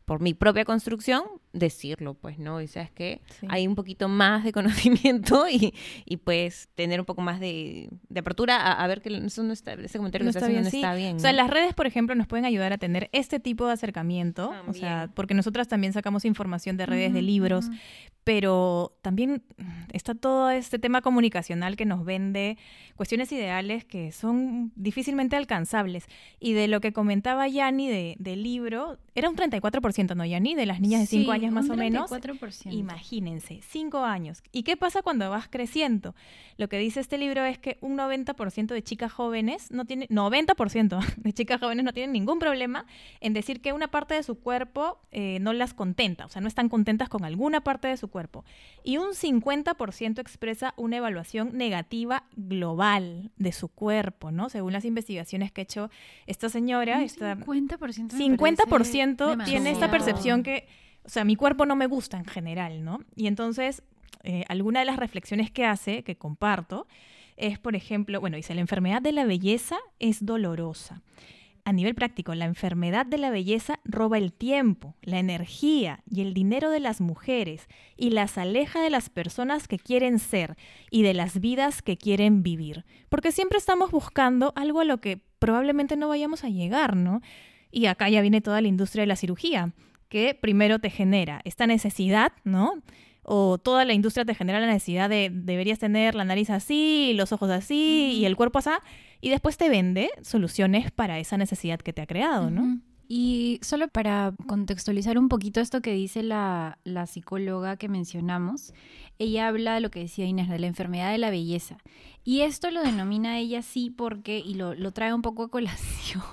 Speaker 2: por mi propia construcción, decirlo, pues, ¿no? Y sabes que
Speaker 3: Sí.
Speaker 2: hay un poquito más de [laughs] conocimiento y, y pues tener un poco más de, de apertura a, a ver que eso no está, ese comentario
Speaker 3: No
Speaker 2: que está
Speaker 3: está
Speaker 2: haciendo
Speaker 3: bien,
Speaker 2: no
Speaker 3: sí.
Speaker 2: está bien.
Speaker 3: O sea,
Speaker 2: ¿no?
Speaker 3: las redes, por ejemplo, nos pueden ayudar a tener este tipo de acercamiento. O sea, porque nosotras también sacamos información de redes, de libros, pero también está todo este tema comunicacional que nos vende cuestiones ideales que son difícilmente alcanzables. Y de lo que comentaba Yani de, del libro, era un 34%, ¿no, Yani? De las niñas de 5
Speaker 1: Sí,
Speaker 3: años más o menos.
Speaker 1: 34%.
Speaker 3: Imagínense, cinco años. ¿Y qué pasa cuando vas creciendo? Lo que dice este libro es que un 90% de chicas jóvenes no tiene 90% de chicas jóvenes no tienen ningún problema en decir que una parte de su cuerpo eh, no las contenta, o sea, no están contentas con alguna parte de su cuerpo. Y un 50% expresa una evaluación negativa global de su cuerpo, ¿no? Según las investigaciones que ha hecho esta señora,
Speaker 1: Un
Speaker 3: esta
Speaker 1: 50%. me
Speaker 3: 50%
Speaker 1: parece
Speaker 3: tiene esta percepción que, o sea, mi cuerpo no me gusta en general, ¿no? Y entonces, eh, alguna de las reflexiones que hace, que comparto, es, por ejemplo, bueno, dice, la enfermedad de la belleza es dolorosa. A nivel práctico, la enfermedad de la belleza roba el tiempo, la energía y el dinero de las mujeres y las aleja de las personas que quieren ser y de las vidas que quieren vivir. Porque siempre estamos buscando algo a lo que probablemente no vayamos a llegar, ¿no? Y acá ya viene toda la industria de la cirugía, que primero te genera esta necesidad, ¿no? O toda la industria te genera la necesidad de deberías tener la nariz así, los ojos así y el cuerpo así, y después te vende soluciones para esa necesidad que te ha creado, ¿no?
Speaker 1: Y solo para contextualizar un poquito esto que dice la, la psicóloga que mencionamos, ella habla de lo que decía Inés, de la enfermedad de la belleza. Y esto lo denomina ella así porque, y lo, lo trae un poco a colación,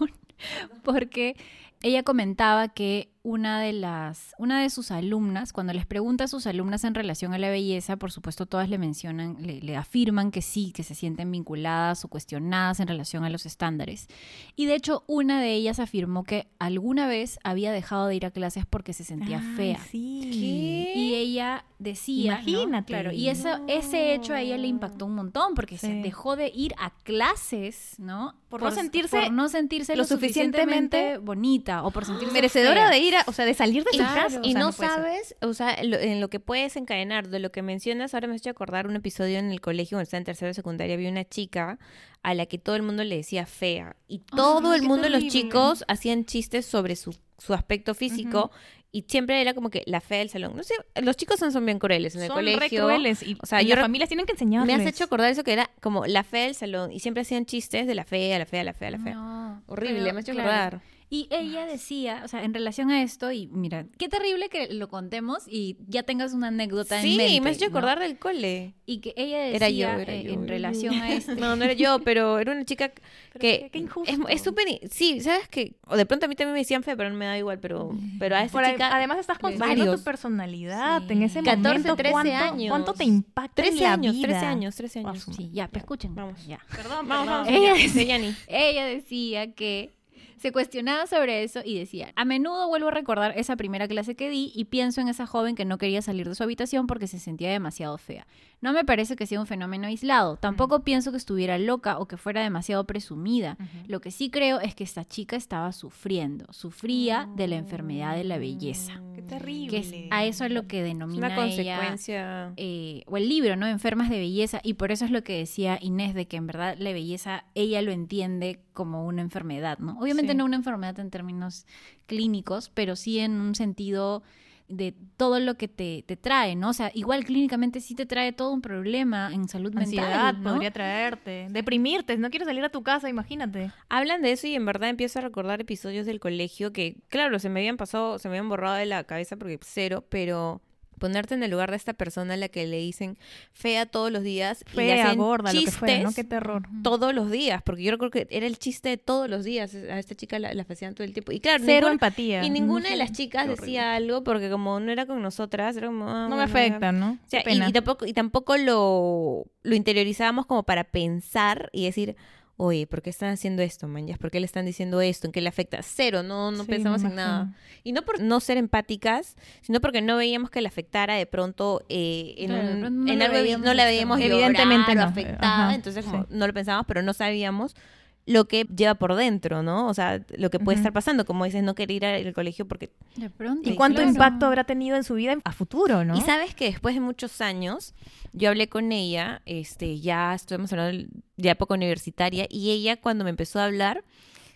Speaker 1: [laughs] porque ella comentaba que una de las, una de sus alumnas, cuando les pregunta a sus alumnas en relación a la belleza, por supuesto todas le mencionan, le, le afirman que sí, que se sienten vinculadas o cuestionadas en relación a los estándares. Y de hecho, una de ellas afirmó que alguna vez había dejado de ir a clases porque se sentía fea.
Speaker 3: Sí.
Speaker 1: Y ella decía, ¿no?
Speaker 3: Imagínate.
Speaker 1: claro, y eso, ese hecho a ella le impactó un montón porque se dejó de ir a clases, ¿no?
Speaker 3: Por no sentirse
Speaker 1: por no sentirse lo,
Speaker 3: lo suficientemente
Speaker 1: suficientemente bonita o por sentirse
Speaker 3: Merecedora
Speaker 1: fea.
Speaker 3: de ir, a- o sea, de salir de su
Speaker 1: Claro.
Speaker 3: casa. o
Speaker 2: y
Speaker 3: sea,
Speaker 2: no,
Speaker 3: ser.
Speaker 2: sabes, o sea, lo- en lo que puede desencadenar, de lo que mencionas, ahora me has hecho acordar un episodio en el colegio, cuando estaba en tercero de secundaria, había una chica a la que todo el mundo le decía fea. Y todo el mundo, los chicos, hacían chistes sobre su, su aspecto físico. Y siempre era como que la fea del salón. No sé, los chicos son, son bien crueles en el
Speaker 3: Son
Speaker 2: colegio.
Speaker 3: re crueles y,
Speaker 2: O sea,
Speaker 3: y
Speaker 2: yo
Speaker 3: las familias tienen que
Speaker 2: Me
Speaker 3: enseñarles.
Speaker 2: has hecho acordar eso que era como la fea del salón. Y siempre hacían chistes de la fea, la fea, la fea, la fea.
Speaker 1: No,
Speaker 2: Horrible,
Speaker 1: pero,
Speaker 2: me has hecho
Speaker 1: claro,
Speaker 2: acordar.
Speaker 1: Y ella decía, o sea, en relación a esto, y mira, qué terrible que lo contemos y ya tengas una anécdota
Speaker 2: Sí,
Speaker 1: en mente.
Speaker 2: me has hecho
Speaker 1: ¿no?
Speaker 2: acordar del cole.
Speaker 1: Y que ella decía,
Speaker 2: Era yo, era
Speaker 1: eh,
Speaker 2: yo,
Speaker 1: en relación a esto.
Speaker 2: No, no era yo, pero era una chica [laughs]
Speaker 3: Pero
Speaker 2: que
Speaker 3: qué- qué injusto.
Speaker 2: es súper sí sabes que o de pronto a mí también me decían fe pero no me da igual pero pero a esta
Speaker 3: Por ahí-
Speaker 2: chica
Speaker 3: además estás construyendo
Speaker 2: varios.
Speaker 3: tu personalidad
Speaker 1: Sí.
Speaker 3: en ese
Speaker 2: 14,
Speaker 3: momento.
Speaker 2: 13
Speaker 3: ¿cuánto,
Speaker 2: años.
Speaker 3: ¿Cuánto te impacta
Speaker 2: 13
Speaker 3: en la
Speaker 2: años
Speaker 3: vida?
Speaker 2: 13 años 13 años
Speaker 1: Sí, ya, pero escuchen.
Speaker 2: Vamos.
Speaker 1: Ya.
Speaker 3: Perdón,
Speaker 2: vamos vamos
Speaker 1: Ella
Speaker 2: ella
Speaker 1: decía- Ella decía que se cuestionaba sobre eso y decía, a menudo vuelvo a recordar esa primera clase que di y pienso en esa joven que no quería salir de su habitación porque se sentía demasiado fea. No me parece que sea un fenómeno aislado, tampoco pienso que estuviera loca o que fuera demasiado presumida. Lo que sí creo es que esta chica estaba sufriendo, sufría de la enfermedad de la belleza.
Speaker 3: Terrible.
Speaker 1: Que es a eso es lo que
Speaker 2: Es
Speaker 1: denomina
Speaker 2: una
Speaker 1: ella,
Speaker 2: consecuencia.
Speaker 1: eh, o el libro, ¿no? Enfermas de belleza. Y por eso es lo que decía Inés, de que en verdad la belleza ella lo entiende como una enfermedad, ¿no? Obviamente
Speaker 3: Sí.
Speaker 1: no una enfermedad en términos clínicos, pero sí en un sentido de todo lo que te, te trae, ¿no? O sea, igual clínicamente sí te trae todo un problema en salud
Speaker 3: Ansiedad
Speaker 1: mental, ¿no?
Speaker 3: podría traerte, deprimirte, no quieres salir a tu casa, imagínate.
Speaker 2: Hablan de eso y en verdad empiezo a recordar episodios del colegio que, claro, se me habían pasado, se me habían borrado de la cabeza porque cero, pero ponerte en el lugar de esta persona a la que le dicen fea todos los días y le
Speaker 3: Fea,
Speaker 2: hacen
Speaker 3: gorda, lo que fuera, ¿no? Qué terror.
Speaker 2: todos los días, porque yo creo que era el chiste de todos los días, a esta chica la, la hacían todo el tiempo. Y claro,
Speaker 3: Cero
Speaker 2: ningún-
Speaker 3: empatía.
Speaker 2: y ninguna de las chicas decía algo porque como no era con nosotras, era como... ah,
Speaker 3: No me afecta, ¿no?
Speaker 2: O sea,
Speaker 3: Qué
Speaker 2: y, y tampoco, y tampoco lo, lo interiorizábamos como para pensar y decir, oye, ¿por qué están haciendo esto, manjas? ¿Por qué le están diciendo esto? ¿En qué le afecta? Cero, no, no
Speaker 3: Sí,
Speaker 2: pensamos en nada. Y no por no ser empáticas, sino porque no veíamos que le afectara de pronto eh, en,
Speaker 1: Claro,
Speaker 2: un-
Speaker 1: no
Speaker 2: en algo,
Speaker 1: veíamos
Speaker 2: no la veíamos
Speaker 3: Evidentemente
Speaker 2: llorar o
Speaker 3: no.
Speaker 2: afectada,
Speaker 3: Ajá,
Speaker 2: entonces como
Speaker 3: sí.
Speaker 2: no lo pensábamos, pero no sabíamos lo que lleva por dentro, ¿no? O sea, lo que puede estar pasando, como dices, no querer ir al colegio porque
Speaker 1: De pronto.
Speaker 3: ¿Y cuánto
Speaker 1: claro.
Speaker 3: impacto habrá tenido en su vida a futuro, no?
Speaker 2: Y sabes que después de muchos años, yo hablé con ella, este, ya estuvimos hablando de época universitaria, y ella cuando me empezó a hablar,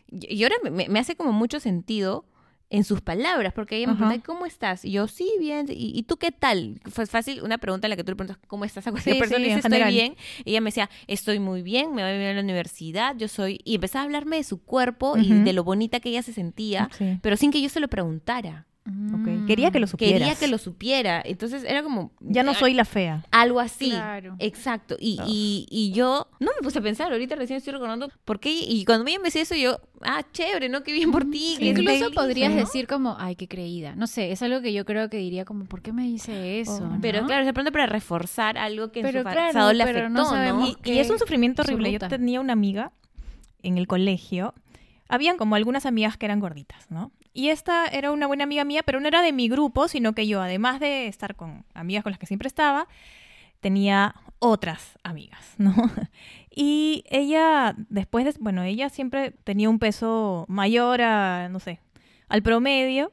Speaker 2: y y ahora me, me hace como mucho sentido en sus palabras, porque ella me pregunta, ¿cómo estás? Y yo, sí, bien, ¿y, y tú qué tal? Fue fácil una pregunta en la que tú le preguntas, ¿cómo estás a cualquier
Speaker 3: Sí,
Speaker 2: persona?
Speaker 3: sí,
Speaker 2: y dice, estoy
Speaker 3: general.
Speaker 2: bien. Y ella me decía, estoy muy bien, me va bien en la universidad, yo soy... Y empezaba a hablarme de su cuerpo y de lo bonita que ella se sentía,
Speaker 3: Sí.
Speaker 2: pero sin que yo se lo preguntara.
Speaker 3: Ok. Quería que lo supieras.
Speaker 2: Quería que lo supiera. Entonces era como...
Speaker 3: Ya no soy la fea.
Speaker 2: Algo así.
Speaker 1: Claro.
Speaker 2: Exacto. Y,
Speaker 3: Ah.
Speaker 2: y, y yo no me puse a pensar, ahorita recién estoy recordando por qué. Y cuando me decía eso, yo, ah, chévere, ¿no? Qué bien por ti. qué
Speaker 1: Incluso
Speaker 2: feliz,
Speaker 1: podrías
Speaker 2: ¿no?
Speaker 1: decir como, ay, qué creída. No sé, es algo que yo creo que diría como, ¿por qué me dice eso?
Speaker 3: Oh.
Speaker 1: ¿no?
Speaker 2: Pero claro, de pronto para reforzar algo que en
Speaker 1: Pero
Speaker 2: su
Speaker 1: claro,
Speaker 2: pasado le afectó,
Speaker 1: no
Speaker 3: Y, es un sufrimiento
Speaker 1: su
Speaker 3: horrible. Yo tenía una amiga en el colegio. Habían como algunas amigas que eran gorditas, ¿no? Y esta era una buena amiga mía, pero no era de mi grupo, sino que yo, además de estar con amigas con las que siempre estaba, tenía otras amigas, ¿no? [laughs] Y ella, después de, bueno, ella siempre tenía un peso mayor a, no sé, al promedio.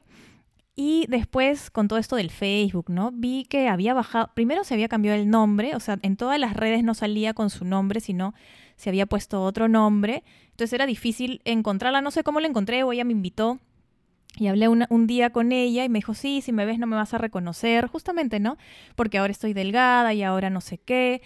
Speaker 3: Y después, con todo esto del Facebook, ¿no? Vi que había bajado, primero se había cambiado el nombre, o sea, en todas las redes no salía con su nombre, sino se había puesto otro nombre. Entonces era difícil encontrarla, no sé cómo la encontré, o ella me invitó y hablé una- un día con ella y me dijo, sí, si me ves no me vas a reconocer, justamente, ¿no? Porque ahora estoy delgada y ahora no sé qué.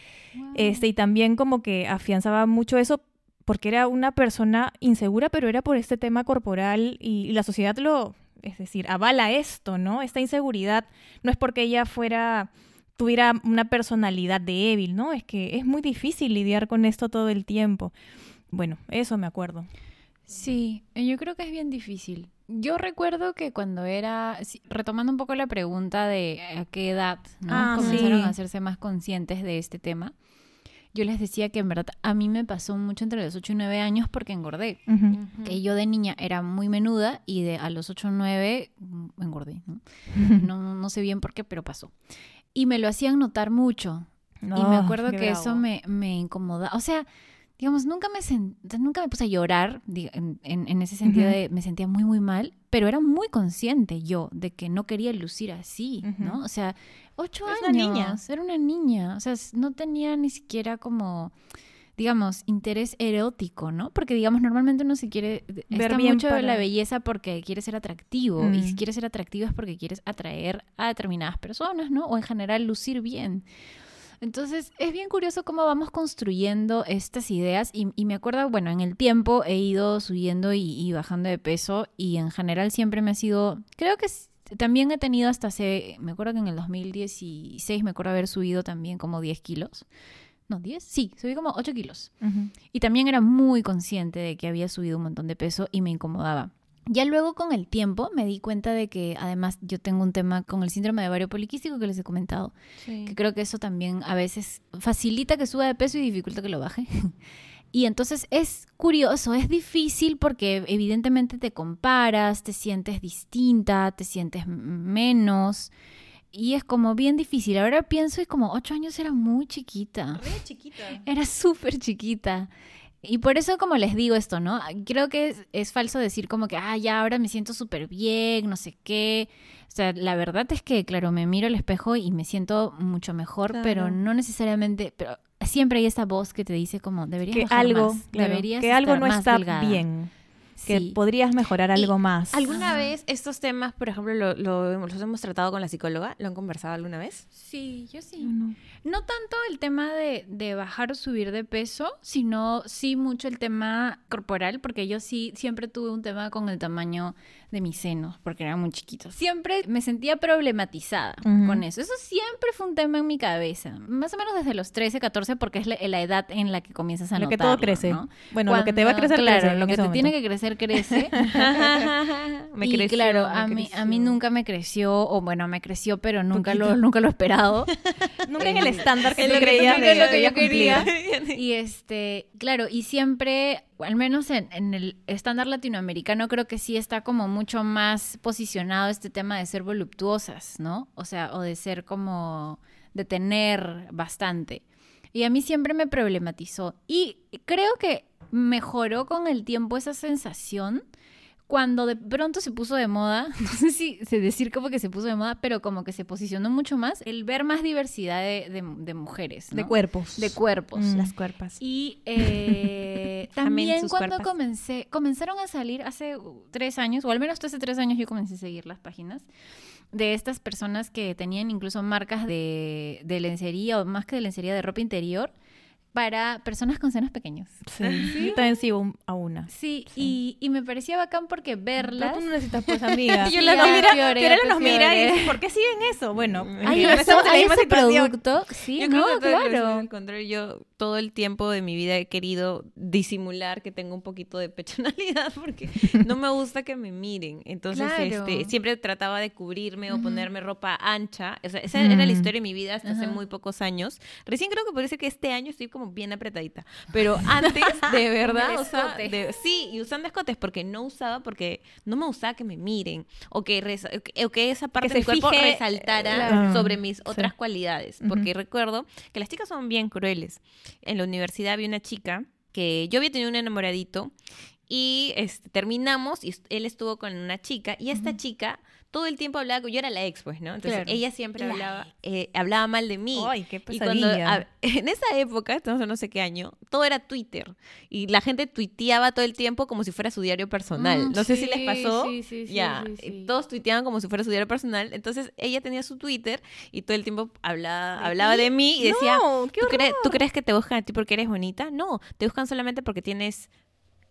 Speaker 3: Este, y también como que afianzaba mucho eso porque era una persona insegura, pero era por este tema corporal y, y la sociedad lo, es decir, avala esto, ¿no? Esta inseguridad no es porque ella fuera tuviera una personalidad débil, ¿no? Es que es muy difícil lidiar con esto todo el tiempo. Bueno, eso me acuerdo.
Speaker 1: Sí, eh, yo creo que es bien difícil. Yo recuerdo que cuando era, retomando un poco la pregunta de a qué edad ¿no?
Speaker 3: Ah,
Speaker 1: comenzaron
Speaker 3: sí.
Speaker 1: a hacerse más conscientes de este tema, yo les decía que en verdad a mí me pasó mucho entre los 8 y 9 años porque engordé.
Speaker 3: Ujú.
Speaker 1: Que yo de niña era muy menuda y de a los 8 o 9 mm, engordé. [laughs] ¿no? No, no sé bien por qué, pero pasó. Y me lo hacían notar mucho. y me
Speaker 3: Oh,
Speaker 1: acuerdo que eso
Speaker 3: bravo.
Speaker 1: me, me incomodaba. O sea, digamos, nunca me, nunca me puse a llorar en, en- en ese sentido de me sentía muy, muy mal, pero era muy consciente yo de que no quería lucir así. ¿no? O sea, ocho años.
Speaker 3: una niña.
Speaker 1: Era una niña. O sea, no tenía ni siquiera como digamos, interés erótico, ¿no? Porque, digamos, normalmente uno se quiere...
Speaker 3: Ver
Speaker 1: está
Speaker 3: bien
Speaker 1: mucho de
Speaker 3: para-
Speaker 1: la belleza porque quiere ser atractivo. Y si
Speaker 3: Mm.
Speaker 1: quieres ser atractivo es porque quieres atraer a determinadas personas, ¿no? O en general lucir bien. Entonces, es bien curioso cómo vamos construyendo estas ideas y, y me acuerdo, bueno, en el tiempo he ido subiendo y, y bajando de peso y en general siempre me ha sido, creo que también he tenido hasta hace, me acuerdo que en el 2016 me acuerdo haber subido también como 10 kilos. No, 10, sí, subí como 8 kilos. Y también era muy consciente de que había subido un montón de peso y me incomodaba. Ya luego con el tiempo me di cuenta de que además yo tengo un tema con el síndrome de ovario poliquístico que les he comentado que creo que eso también a veces facilita que suba de peso y dificulta que lo baje. [laughs] Y entonces es curioso, es difícil porque evidentemente te comparas, te sientes distinta, te sientes menos. Y es como bien difícil. Ahora pienso y como ocho años era muy chiquita.
Speaker 2: chiquita.
Speaker 1: Era súper chiquita. Y por eso, como les digo esto, ¿no? Creo que es, es falso decir como que, ah, ya ahora me siento súper bien, no sé qué. O sea, la verdad es que, claro, me miro al espejo y me siento mucho mejor, pero no necesariamente, pero siempre hay esa voz que te dice como, deberías
Speaker 3: Que
Speaker 1: bajar
Speaker 3: algo,
Speaker 1: más,
Speaker 3: claro,
Speaker 1: deberías
Speaker 3: que algo no
Speaker 1: más
Speaker 3: está
Speaker 1: delgada".
Speaker 3: bien. Que
Speaker 1: Sí.
Speaker 3: podrías mejorar algo más.
Speaker 2: ¿Alguna
Speaker 1: Ajá.
Speaker 2: vez estos temas, por ejemplo, lo, lo- los hemos tratado con la psicóloga? ¿Lo han conversado alguna vez?
Speaker 1: Sí, yo sí.
Speaker 3: No.
Speaker 1: No tanto el tema de, de bajar o subir de peso, sino sí mucho el tema corporal, porque yo sí siempre tuve un tema con el tamaño de mis senos, porque eran muy chiquitos. Siempre me sentía problematizada con eso. Eso siempre fue un tema en mi cabeza, más o menos desde los 13, 14, porque es la, la edad en la que comienzas a
Speaker 3: Lo que todo
Speaker 1: notarlo,
Speaker 3: crece.
Speaker 1: ¿no?
Speaker 3: Bueno, lo que te va a crecer,
Speaker 1: claro,
Speaker 3: crece.
Speaker 1: lo que te tiene que crecer, crece. [laughs] [laughs]
Speaker 2: me
Speaker 1: y
Speaker 2: creció,
Speaker 1: claro,
Speaker 2: me
Speaker 1: a mí, a mí nunca me creció, o bueno, me creció, pero nunca lo, nunca lo he esperado. [laughs]
Speaker 3: Nunca en el estándar que tú
Speaker 1: lo que lo yo quería. Y este, claro, y siempre, al menos en, el estándar latinoamericano, creo que sí está como mucho más posicionado este tema de ser voluptuosas, ¿no? O sea, o de ser como, de tener bastante. Y a mí siempre me problematizó. Y creo que mejoró con el tiempo esa sensación cuando de pronto se puso de moda, [laughs] no sé si se decir como que se puso de moda, pero como que se posicionó mucho más el ver más diversidad de, de- de mujeres,
Speaker 3: De cuerpos.
Speaker 1: De cuerpos.
Speaker 3: Mm.
Speaker 2: Las cuerpas.
Speaker 1: Y eh, [laughs] también cuando
Speaker 2: cuerpas.
Speaker 1: comencé, comenzaron a salir hace tres años, o al menos hace tres años yo comencé a seguir las páginas de estas personas que tenían incluso marcas de, de lencería o más que de lencería de ropa interior para personas con senos pequeños.
Speaker 3: Sí. Yo también sigo un- a una.
Speaker 1: Sí, Y, y me parecía bacán porque verlas...
Speaker 3: Pero tú no necesitas pues amiga. [laughs]
Speaker 1: Yo
Speaker 3: Y
Speaker 1: la doy.
Speaker 3: mira,
Speaker 1: Fiore,
Speaker 3: Fiorella nos mira y dice, ¿por qué siguen eso? Bueno,
Speaker 1: Hay, eso,
Speaker 3: estamos en la misma
Speaker 1: ese
Speaker 3: situación.
Speaker 1: producto, sí,
Speaker 2: Yo
Speaker 1: no, claro.
Speaker 2: al contrario, yo todo el tiempo de mi vida he querido disimular que tengo un poquito de pechonalidad [laughs] porque no me gusta que me miren. Entonces,
Speaker 1: Claro.
Speaker 2: este, siempre trataba de cubrirme o ponerme ropa ancha. O sea, esa era la historia de mi vida hasta hace muy pocos años. Recién creo que parece que este año estoy como bien apretadita. Pero [laughs] antes, de verdad, o sea, de- sí, y usando escotes porque no usaba, porque no me gustaba que me miren o que, o que esa parte
Speaker 3: se
Speaker 2: de mi cuerpo
Speaker 3: fije,
Speaker 2: resaltara
Speaker 3: claro.
Speaker 2: sobre mis
Speaker 3: Sí.
Speaker 2: otras cualidades. Porque recuerdo que las chicas son bien crueles. En la universidad había una chica que yo había tenido un enamoradito y este, terminamos y él estuvo con una chica y esta chica todo el tiempo hablaba, yo era la ex pues, ¿no? Entonces
Speaker 1: Claro.
Speaker 2: ella siempre
Speaker 1: La
Speaker 2: hablaba, eh, hablaba mal de mí.
Speaker 3: Ay, qué
Speaker 2: Y cuando, a- [laughs] en esa época, estamos en no sé qué año, todo era Twitter. Y la gente tuiteaba todo el tiempo como si fuera su diario personal.
Speaker 1: Mm,
Speaker 2: no sé si les pasó.
Speaker 1: sí, sí, sí,
Speaker 2: ya,
Speaker 1: sí.
Speaker 2: todos tuiteaban como si fuera su diario personal. Entonces ella tenía su Twitter y todo el tiempo hablaba,
Speaker 3: ¿De
Speaker 2: hablaba de mí y decía,
Speaker 3: No,
Speaker 2: ¿Tú, crees, ¿tú
Speaker 3: horror.
Speaker 2: crees que te buscan a ti porque eres bonita? No, te buscan solamente porque tienes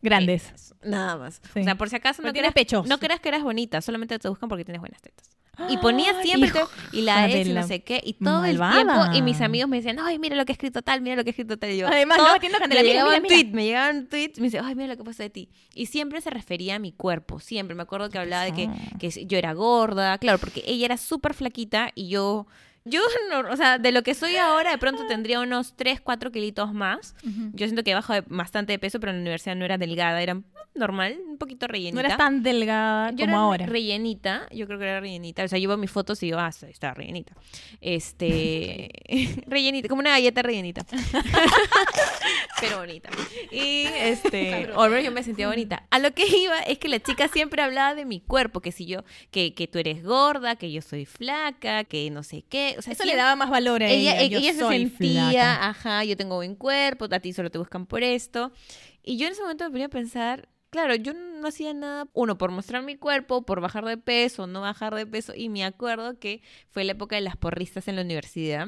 Speaker 3: Grandes.
Speaker 2: tetas, Nada más.
Speaker 3: Sí.
Speaker 2: O sea, por si acaso
Speaker 3: Pero
Speaker 2: no
Speaker 3: tienes pechos.
Speaker 2: no creas que eras bonita, solamente te buscan porque tienes buenas tetas. Y [gasps] ponía siempre y la
Speaker 3: de
Speaker 2: ex y no sé qué y todo el tiempo y mis amigos me decían, "Ay, mira lo que ha escrito tal, mira lo que ha escrito tal." Y yo,
Speaker 3: Además,
Speaker 2: todo-
Speaker 3: no, entiendo candela,
Speaker 2: me llegaban tweets, me llegaban tweets, me dice, "Ay, mira lo que pasa de ti." Y siempre se refería a mi cuerpo, siempre. Me acuerdo que hablaba de que, que yo era gorda, claro, porque ella era súper flaquita y yo yo no, o sea, de lo que soy ahora, de pronto tendría unos 3, 4 kilitos más. Yo siento que he bajado bastante de peso, pero en la universidad no era delgada, era normal, un poquito rellenita.
Speaker 3: No eras tan delgada
Speaker 2: Yo
Speaker 3: como
Speaker 2: era
Speaker 3: ahora.
Speaker 2: rellenita, yo creo que era rellenita. O sea, yo veo mis fotos y digo, ah, sí, está rellenita. Este, [laughs] [laughs] rellenita, como una galleta rellenita. [laughs] Pero bonita. Y este, ahora yo me sentía bonita. A lo que iba es que la chica siempre hablaba de mi cuerpo, que si yo, que, que tú eres gorda, que yo soy flaca, que no sé qué. O sea,
Speaker 3: Eso le daba más valor a ella.
Speaker 2: ella,
Speaker 3: Yo
Speaker 2: ella se sentía,
Speaker 3: flaca.
Speaker 2: ajá, yo tengo buen cuerpo, a ti solo te buscan por esto. Y yo en ese momento me ponía a pensar, claro, yo no hacía nada, uno, por mostrar mi cuerpo, por bajar de peso, no bajar de peso. Y me acuerdo que fue la época de las porristas en la universidad.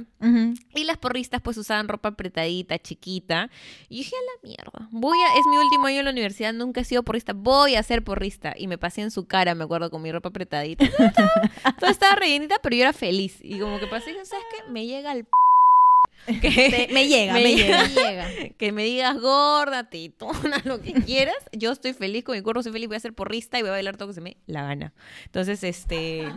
Speaker 2: Y las porristas pues usaban ropa apretadita, chiquita. Y dije, a la mierda. Voy a, es mi último año en la universidad, nunca he sido porrista, voy a ser porrista. Y me pasé en su cara, me acuerdo, con mi ropa apretadita. [laughs] Todo estaba rellenita, pero yo era feliz. Y como que pasé, ¿sabes qué? Me llega el... p- [laughs] que,
Speaker 3: me llega, me,
Speaker 2: Me
Speaker 3: llega.
Speaker 1: llega. [laughs]
Speaker 2: que me digas gorda, titona, [laughs] lo que quieras. Yo estoy feliz con mi cuerpo, soy feliz, voy a ser porrista y voy a bailar todo lo que se me la gana. Entonces, este...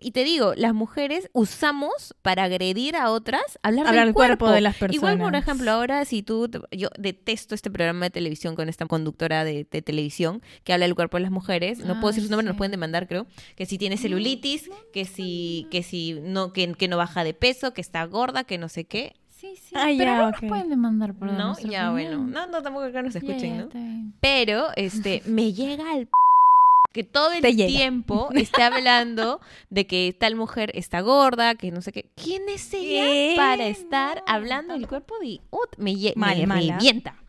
Speaker 2: Y te digo, las mujeres usamos para agredir a otras hablar,
Speaker 3: Hablar
Speaker 2: del
Speaker 3: del cuerpo de las
Speaker 2: Igual, por
Speaker 3: personas.
Speaker 2: ejemplo, ahora si tú, yo detesto este programa de televisión con esta conductora de, de televisión que habla del cuerpo de las mujeres. No puedo decir su nombre, nos
Speaker 1: sí.
Speaker 2: pueden demandar, creo. Que si tiene celulitis, que si, que si no, que, que no baja de peso, que está gorda, que no sé qué.
Speaker 1: Sí, sí.
Speaker 3: Ah,
Speaker 1: pero
Speaker 3: ya,
Speaker 1: no nos pueden demandar por
Speaker 2: No, ya
Speaker 1: opinión.
Speaker 2: bueno. No, no, tampoco acá nos escuchen,
Speaker 1: ya,
Speaker 2: ¿no? Pero, este, [laughs] me llega al p- que todo el
Speaker 3: Te llega.
Speaker 2: tiempo [laughs] esté hablando de que tal mujer está gorda, que no sé qué. ¿Quién es ella
Speaker 3: ¿Qué?
Speaker 2: para estar hablando del cuerpo de ut? Me,
Speaker 3: Mal,
Speaker 2: me revienta.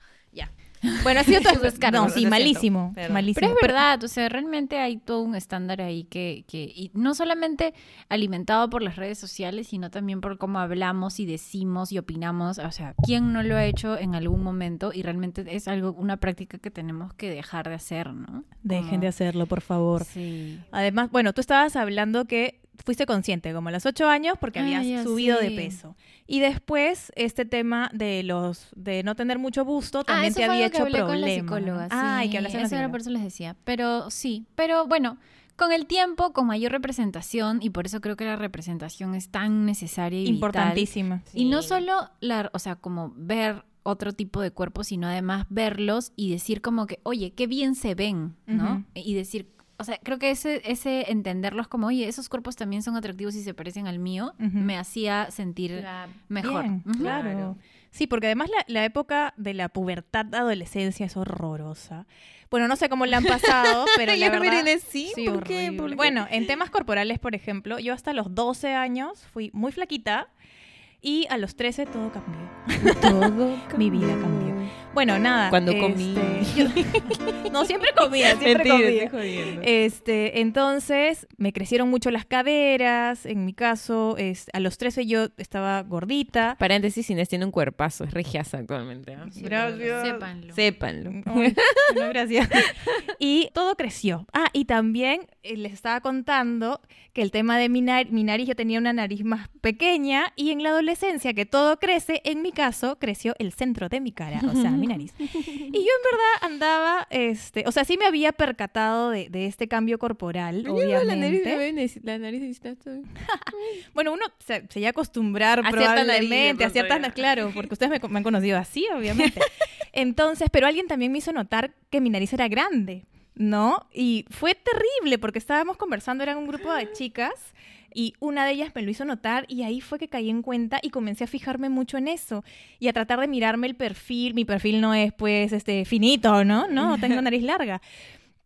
Speaker 3: Bueno, ha sido todo [laughs]
Speaker 2: Descargo,
Speaker 3: No, sí, malísimo.
Speaker 2: Perdón.
Speaker 3: malísimo.
Speaker 1: Pero es verdad, o sea, realmente hay todo un estándar ahí que, que y no solamente alimentado por las redes sociales, sino también por cómo hablamos y decimos y opinamos. O sea, ¿quién no lo ha hecho en algún momento? Y realmente es algo, una práctica que tenemos que dejar de hacer, ¿no?
Speaker 3: Dejen
Speaker 1: Como-
Speaker 3: de hacerlo, por favor.
Speaker 1: Sí.
Speaker 3: Además, bueno, tú estabas hablando que fuiste consciente como a los ocho años porque
Speaker 1: Ah,
Speaker 3: habías subido de peso. Y después este tema de los de no tener mucho busto también
Speaker 1: ah, eso
Speaker 3: te había hecho
Speaker 1: hablé con la
Speaker 3: problema. Ah, y que hablaste con la
Speaker 1: era por eso les decía. Pero sí, pero bueno, con el tiempo, con mayor representación, y por eso creo que la representación es tan necesaria y vital.
Speaker 3: Importantísima.
Speaker 1: Y no solo, la, o sea, como ver otro tipo de cuerpos, sino además verlos y decir como que, oye, qué bien se ven, ¿no? Y decir, o sea, creo que ese, ese entenderlos como, oye, esos cuerpos también son atractivos y se parecen al mío, me hacía sentir mejor.
Speaker 3: Bien, claro.
Speaker 2: Claro.
Speaker 3: Sí, porque además la, la época de la pubertad, adolescencia es horrorosa. Bueno, no sé cómo la han pasado, [laughs] pero la verdad...
Speaker 2: miren, sí,
Speaker 3: Sí,
Speaker 2: ¿por qué?
Speaker 3: horrible.
Speaker 2: ¿Por qué?
Speaker 3: Bueno, en temas corporales, por ejemplo, yo hasta los 12 años fui muy flaquita y a los 13 todo cambió.
Speaker 2: todo [laughs]
Speaker 3: Mi vida cambió. Bueno, nada.
Speaker 2: Cuando comí.
Speaker 3: yo- [laughs] no, siempre comía, siempre
Speaker 2: Mentira,
Speaker 3: comía. Este, entonces me crecieron mucho las caderas. En mi caso, es, a los 13 yo estaba gordita.
Speaker 2: Paréntesis, Inés tiene un cuerpazo, es regiasa actualmente. ¿ah?
Speaker 3: Gracias.
Speaker 1: Sépanlo.
Speaker 2: Sépanlo.
Speaker 3: Ay, no, gracias. [laughs] Y todo creció. Ah, y también les estaba contando que el tema de mi, nar- mi nariz, yo tenía una nariz más pequeña y en la adolescencia, que todo crece, en mi caso, creció el centro de mi cara, o sea, mi [laughs] nariz. Y yo en verdad andaba, este, o sea, sí me había percatado de, de este cambio corporal, obviamente.
Speaker 2: La nariz, [laughs]
Speaker 3: Bueno, uno se, se llega a acostumbrar
Speaker 2: A nariz,
Speaker 3: probablemente a ciertas,
Speaker 2: ya.
Speaker 3: claro, porque ustedes me, me han conocido así, obviamente. [laughs] Entonces, pero alguien también me hizo notar que mi nariz era grande, ¿no? Y fue terrible porque estábamos conversando, eran un grupo de chicas y una de ellas me lo hizo notar y ahí fue que caí en cuenta y comencé a fijarme mucho en eso y a tratar de mirarme el perfil. Mi perfil no es pues este finito, ¿no? No, tengo nariz larga.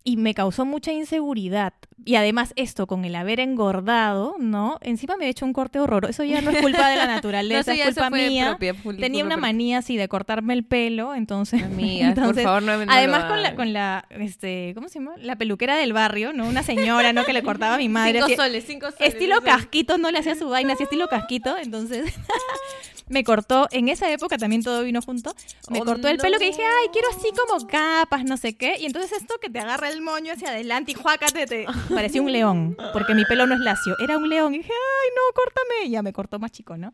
Speaker 3: Y me causó mucha inseguridad. Y además esto, con el haber engordado, ¿no? Encima me he hecho un corte horror. Eso ya no es culpa de la [laughs] naturaleza, es culpa mía. Tenía una manía así de cortarme el pelo, entonces...
Speaker 2: Amigas, por [laughs] favor, no me no
Speaker 3: Además con la, con la, este, ¿cómo se llama? La peluquera del barrio, ¿no? Una señora, ¿no? Que le cortaba a mi madre.
Speaker 2: Cinco
Speaker 3: así-
Speaker 2: soles, cinco soles.
Speaker 3: estilo casquito, no le hacía su vaina, así estilo casquito, entonces [laughs] me cortó, en esa época también todo vino junto, me
Speaker 2: Oh,
Speaker 3: cortó el pelo que dije, ay, quiero así como capas, no sé qué, y entonces esto que te agarra el moño hacia adelante y juácate, te [laughs] parecía un león, porque mi pelo no es lacio, era un león, y dije, ay, no, córtame, y ya me cortó más chico, ¿no?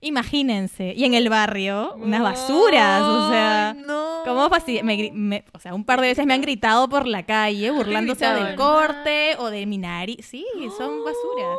Speaker 3: Imagínense, y en el barrio, unas basuras, o sea...
Speaker 2: No.
Speaker 3: ¿Cómo me me- o sea, un par de veces me han gritado por la calle, burlándose del corte o de mi nariz. Sí, son basuras.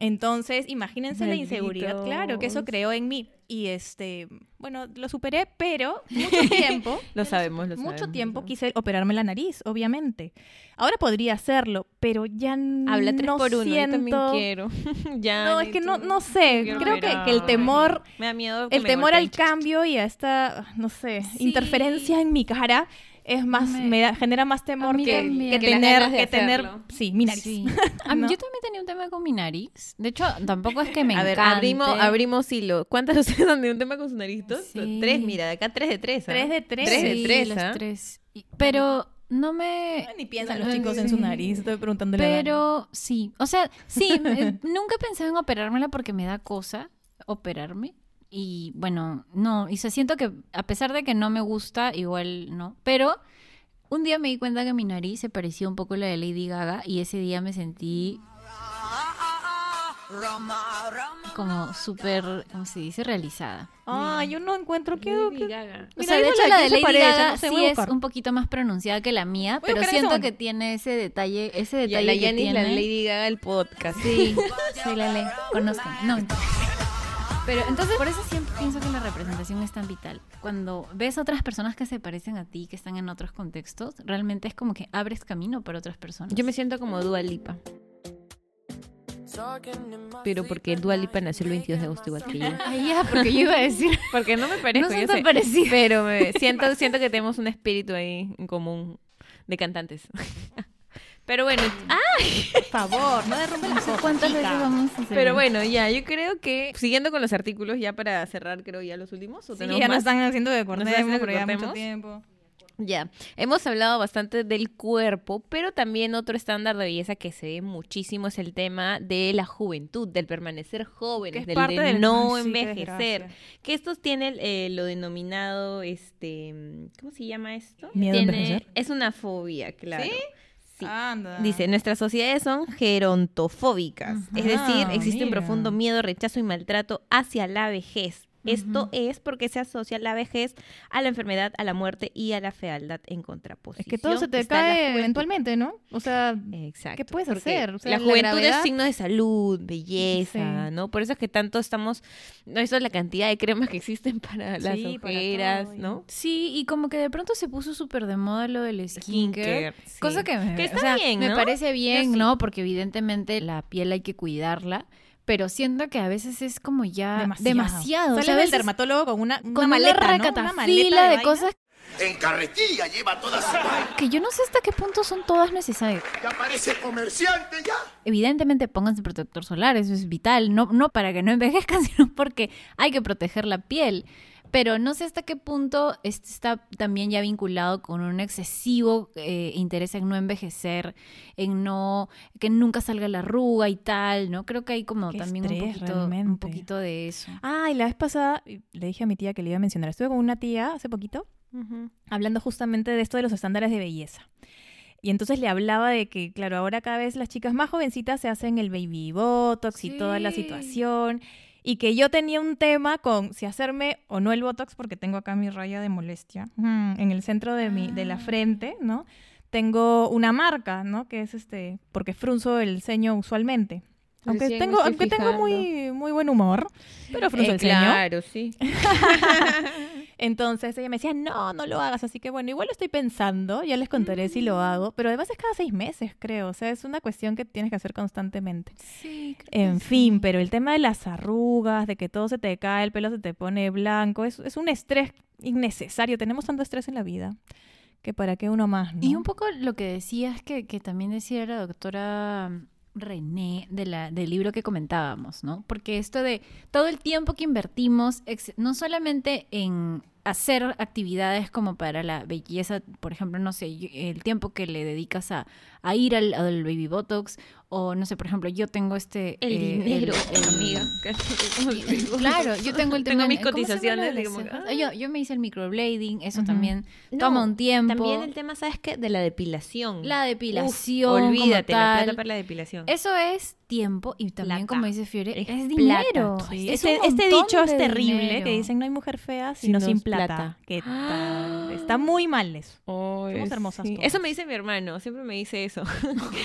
Speaker 3: Entonces, imagínense la inseguridad, claro, que eso creó en mí. Y este, bueno, lo superé, pero mucho [laughs] tiempo,
Speaker 2: Lo sabemos, lo
Speaker 3: mucho
Speaker 2: sabemos.
Speaker 3: tiempo quise operarme la nariz, obviamente. Ahora podría hacerlo, pero ya
Speaker 2: Habla tres
Speaker 3: no
Speaker 2: por uno,
Speaker 3: siento...
Speaker 2: yo también quiero. [laughs] ya.
Speaker 3: No, es que no, no sé, creo que, que el temor
Speaker 2: Me da miedo
Speaker 3: el temor al cambio y a esta, no sé,
Speaker 1: Sí.
Speaker 3: interferencia en mi cara es más,
Speaker 1: Me-
Speaker 3: me, da- genera más temor que, tener, que tener, sí, mi nariz. [laughs]
Speaker 1: Yo también tenía un tema con mi nariz. De hecho, tampoco es que me
Speaker 2: A ver, abrimos, abrimos hilo. ¿Cuántas [laughs] de ustedes han tenido un tema con sus naritos?
Speaker 1: Sí.
Speaker 2: Tres, mira, de acá tres de tres. ¿ah?
Speaker 3: Tres de tres.
Speaker 2: Tres de tres, ¿ah?
Speaker 1: tres. Pero no me...
Speaker 3: Ni piensan los chicos en su nariz, estoy preguntándole.
Speaker 1: Pero sí, o sea, sí, [laughs] eh, nunca he pensado en operármela porque me da cosa operarme. Y bueno, no, y se siento que a pesar de que no me gusta, igual no. Pero un día me di cuenta que mi nariz se parecía un poco a la de Lady Gaga y ese día me sentí como súper, ¿cómo se dice? Realizada.
Speaker 3: Ah, yo no encuentro que...
Speaker 2: Lady Gaga.
Speaker 1: O
Speaker 3: Mira,
Speaker 1: sea, de hecho
Speaker 3: la
Speaker 1: de Lady
Speaker 3: parece,
Speaker 1: Gaga
Speaker 3: no sé,
Speaker 1: sí es un poquito más pronunciada que la mía, pero siento que tiene ese detalle, ese detalle
Speaker 2: la
Speaker 1: que tiene.
Speaker 2: la Lady Gaga del podcast.
Speaker 1: Sí, sí, la le conozcan. No. Pero entonces, por eso siempre pienso que la representación es tan vital. Cuando ves a otras personas que se parecen a ti, que están en otros contextos, realmente es como que abres camino para otras personas.
Speaker 2: Yo me siento como Dua Lipa. Pero porque Dua Lipa nació el 22 de agosto igual que yo. [laughs]
Speaker 1: Ay, ya, porque yo iba a decir. [laughs]
Speaker 2: Porque no me parezco,
Speaker 1: no son
Speaker 2: yo
Speaker 1: tan.
Speaker 2: Pero me siento, siento que tenemos un espíritu ahí en común de cantantes. [laughs] Pero bueno, ah,
Speaker 3: Por favor, no derrumbe las [laughs] cosas.
Speaker 1: ¿Cuántas veces vamos a hacer?
Speaker 2: pero bueno, ya, yo creo que siguiendo con los artículos, ya para cerrar, creo ya los últimos. ¿o
Speaker 3: Sí,
Speaker 2: tenemos
Speaker 3: ya nos están haciendo de cortemos,
Speaker 2: haciendo
Speaker 3: pero ya mucho tiempo.
Speaker 2: Ya, hemos hablado bastante del cuerpo, pero también otro estándar de belleza que se ve muchísimo es el tema de la juventud, del permanecer jóvenes, del
Speaker 3: parte
Speaker 2: de
Speaker 3: del-
Speaker 2: no
Speaker 3: Ay, sí,
Speaker 2: envejecer.
Speaker 3: desgracia.
Speaker 2: Que estos tienen eh, lo denominado, este, ¿cómo se llama esto?
Speaker 3: ¿Miedo a
Speaker 2: Tiene-
Speaker 3: envejecer?
Speaker 2: Es una fobia, claro.
Speaker 3: ¿Sí?
Speaker 2: Sí.
Speaker 3: Anda.
Speaker 2: Dice, nuestras sociedades son gerontofóbicas, es decir,
Speaker 3: Ah,
Speaker 2: existe un profundo miedo, rechazo y maltrato hacia la vejez. Esto es porque se asocia la vejez a la enfermedad, a la muerte y a la fealdad en
Speaker 3: Es
Speaker 2: contraposición.
Speaker 3: que todo se te
Speaker 2: está
Speaker 3: cae eventualmente, ¿no? O sea,
Speaker 2: Exacto.
Speaker 3: ¿Qué puedes hacer? O sea,
Speaker 2: la
Speaker 3: la
Speaker 2: juventud
Speaker 3: gravedad-
Speaker 2: es signo de salud, belleza,
Speaker 3: Sí.
Speaker 2: ¿no? Por eso es que tanto estamos, no eso es la cantidad de cremas que existen para las
Speaker 3: Sí,
Speaker 2: ojeras, ¿no?
Speaker 1: Sí, y como que de pronto se puso súper de moda lo del skincare.
Speaker 2: Skincare, sí.
Speaker 1: Cosa que me,
Speaker 2: Que está
Speaker 1: o sea,
Speaker 2: bien,
Speaker 1: me parece bien. ¿no? Porque evidentemente la piel hay que cuidarla, pero siento que a veces es como ya
Speaker 3: demasiado.
Speaker 1: demasiado.
Speaker 3: Sales
Speaker 1: o sea, a
Speaker 3: del
Speaker 1: veces
Speaker 3: dermatólogo con una, una
Speaker 1: con
Speaker 3: maleta,
Speaker 1: una
Speaker 3: ¿no? Una maleta
Speaker 1: de, cosas
Speaker 4: En carretilla lleva toda su vaina.
Speaker 1: que yo no sé hasta qué punto son todas necesarias.
Speaker 4: Ya parece comerciante ya.
Speaker 1: Evidentemente pónganse protector solar, eso es vital, no, no para que no envejezcan, [laughs] sino porque hay que proteger la piel. Pero no sé hasta qué punto esto está también ya vinculado con un excesivo eh, interés en no envejecer, en no que nunca salga la arruga y tal, ¿no? Creo que hay como
Speaker 3: Qué
Speaker 1: también un poquito, un poquito de eso.
Speaker 3: Ah, y la vez pasada le dije a mi tía que le iba a mencionar. Estuve con una tía hace poquito hablando justamente de esto de los estándares de belleza. Y entonces le hablaba de que, claro, ahora cada vez las chicas más jovencitas se hacen el baby botox y toda la situación. Y que yo tenía un tema con si hacerme o no el botox, porque tengo acá mi raya de molestia en el centro de, mi, de la
Speaker 1: Ah.
Speaker 3: frente, ¿no? Tengo una marca, ¿no? Que es este, porque frunzo el ceño usualmente. Aunque
Speaker 2: Recién
Speaker 3: tengo, aunque tengo muy, muy buen humor, pero frunzo
Speaker 2: Eh,
Speaker 3: el ceño.
Speaker 2: claro, sí. [laughs]
Speaker 3: Entonces ella me decía, no, no lo hagas. Así que bueno, igual lo estoy pensando, ya les contaré si lo hago. Pero además es cada seis meses, creo. O sea, es una cuestión que tienes que hacer constantemente.
Speaker 1: Sí,
Speaker 3: En fin, pero el tema de las arrugas, de que todo se te cae, el pelo se te pone blanco, es, es un estrés innecesario. Tenemos tanto estrés en la vida que para qué uno más, ¿no?
Speaker 1: Y un poco lo que decías que, que también decía la doctora René de la, del libro que comentábamos, ¿no? Porque esto de todo el tiempo que invertimos, ex- no solamente en hacer actividades como para la belleza, por ejemplo, no sé, el tiempo que le dedicas a, a ir al, al baby botox, o no sé, por ejemplo, yo tengo este...
Speaker 2: El
Speaker 1: eh,
Speaker 2: dinero, [laughs]
Speaker 1: el-
Speaker 2: amiga. [laughs] [laughs]
Speaker 1: Claro, yo tengo el
Speaker 2: Tengo
Speaker 1: tema...
Speaker 2: mis
Speaker 1: ¿cómo se llama
Speaker 2: cotizaciones,
Speaker 1: de
Speaker 2: como
Speaker 1: cejas? yo, yo me hice el microblading, eso también
Speaker 2: No,
Speaker 1: toma un tiempo.
Speaker 2: También el tema, ¿sabes qué? De la depilación.
Speaker 1: La
Speaker 2: Uf,
Speaker 1: depilación.
Speaker 2: olvídate, la plata para la depilación.
Speaker 1: Eso es tiempo y también,
Speaker 2: Plata.
Speaker 1: como dice Fiore,
Speaker 2: Es
Speaker 1: es, dinero.
Speaker 3: Sí,
Speaker 1: Es
Speaker 3: este, este dicho es terrible,
Speaker 1: dinero.
Speaker 3: que dicen no hay mujer fea sino
Speaker 2: Sino
Speaker 3: sin plata.
Speaker 2: plata.
Speaker 3: ¿Qué tal? [gasps] Está muy mal eso. Somos hermosas todas.
Speaker 2: Eso me dice mi hermano, siempre me dice eso.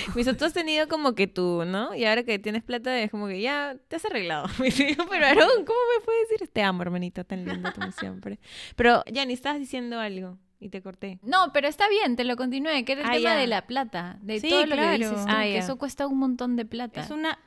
Speaker 2: me dice, tú has tenido como que tú, ¿no? Y ahora que tienes plata es como que ya te has arreglado. [laughs] [laughs] Pero Aarón, ¿cómo me puedes decir? Te amo, hermanito, tan lindo como siempre. Pero, ya ni estabas diciendo algo y te corté.
Speaker 1: No, pero está bien, te lo continué, que era el
Speaker 2: Ah,
Speaker 1: tema de la plata, de
Speaker 3: Sí,
Speaker 1: todo lo
Speaker 3: claro.
Speaker 1: que dices tú,
Speaker 2: Ah,
Speaker 1: que eso cuesta un montón de plata.
Speaker 3: Es una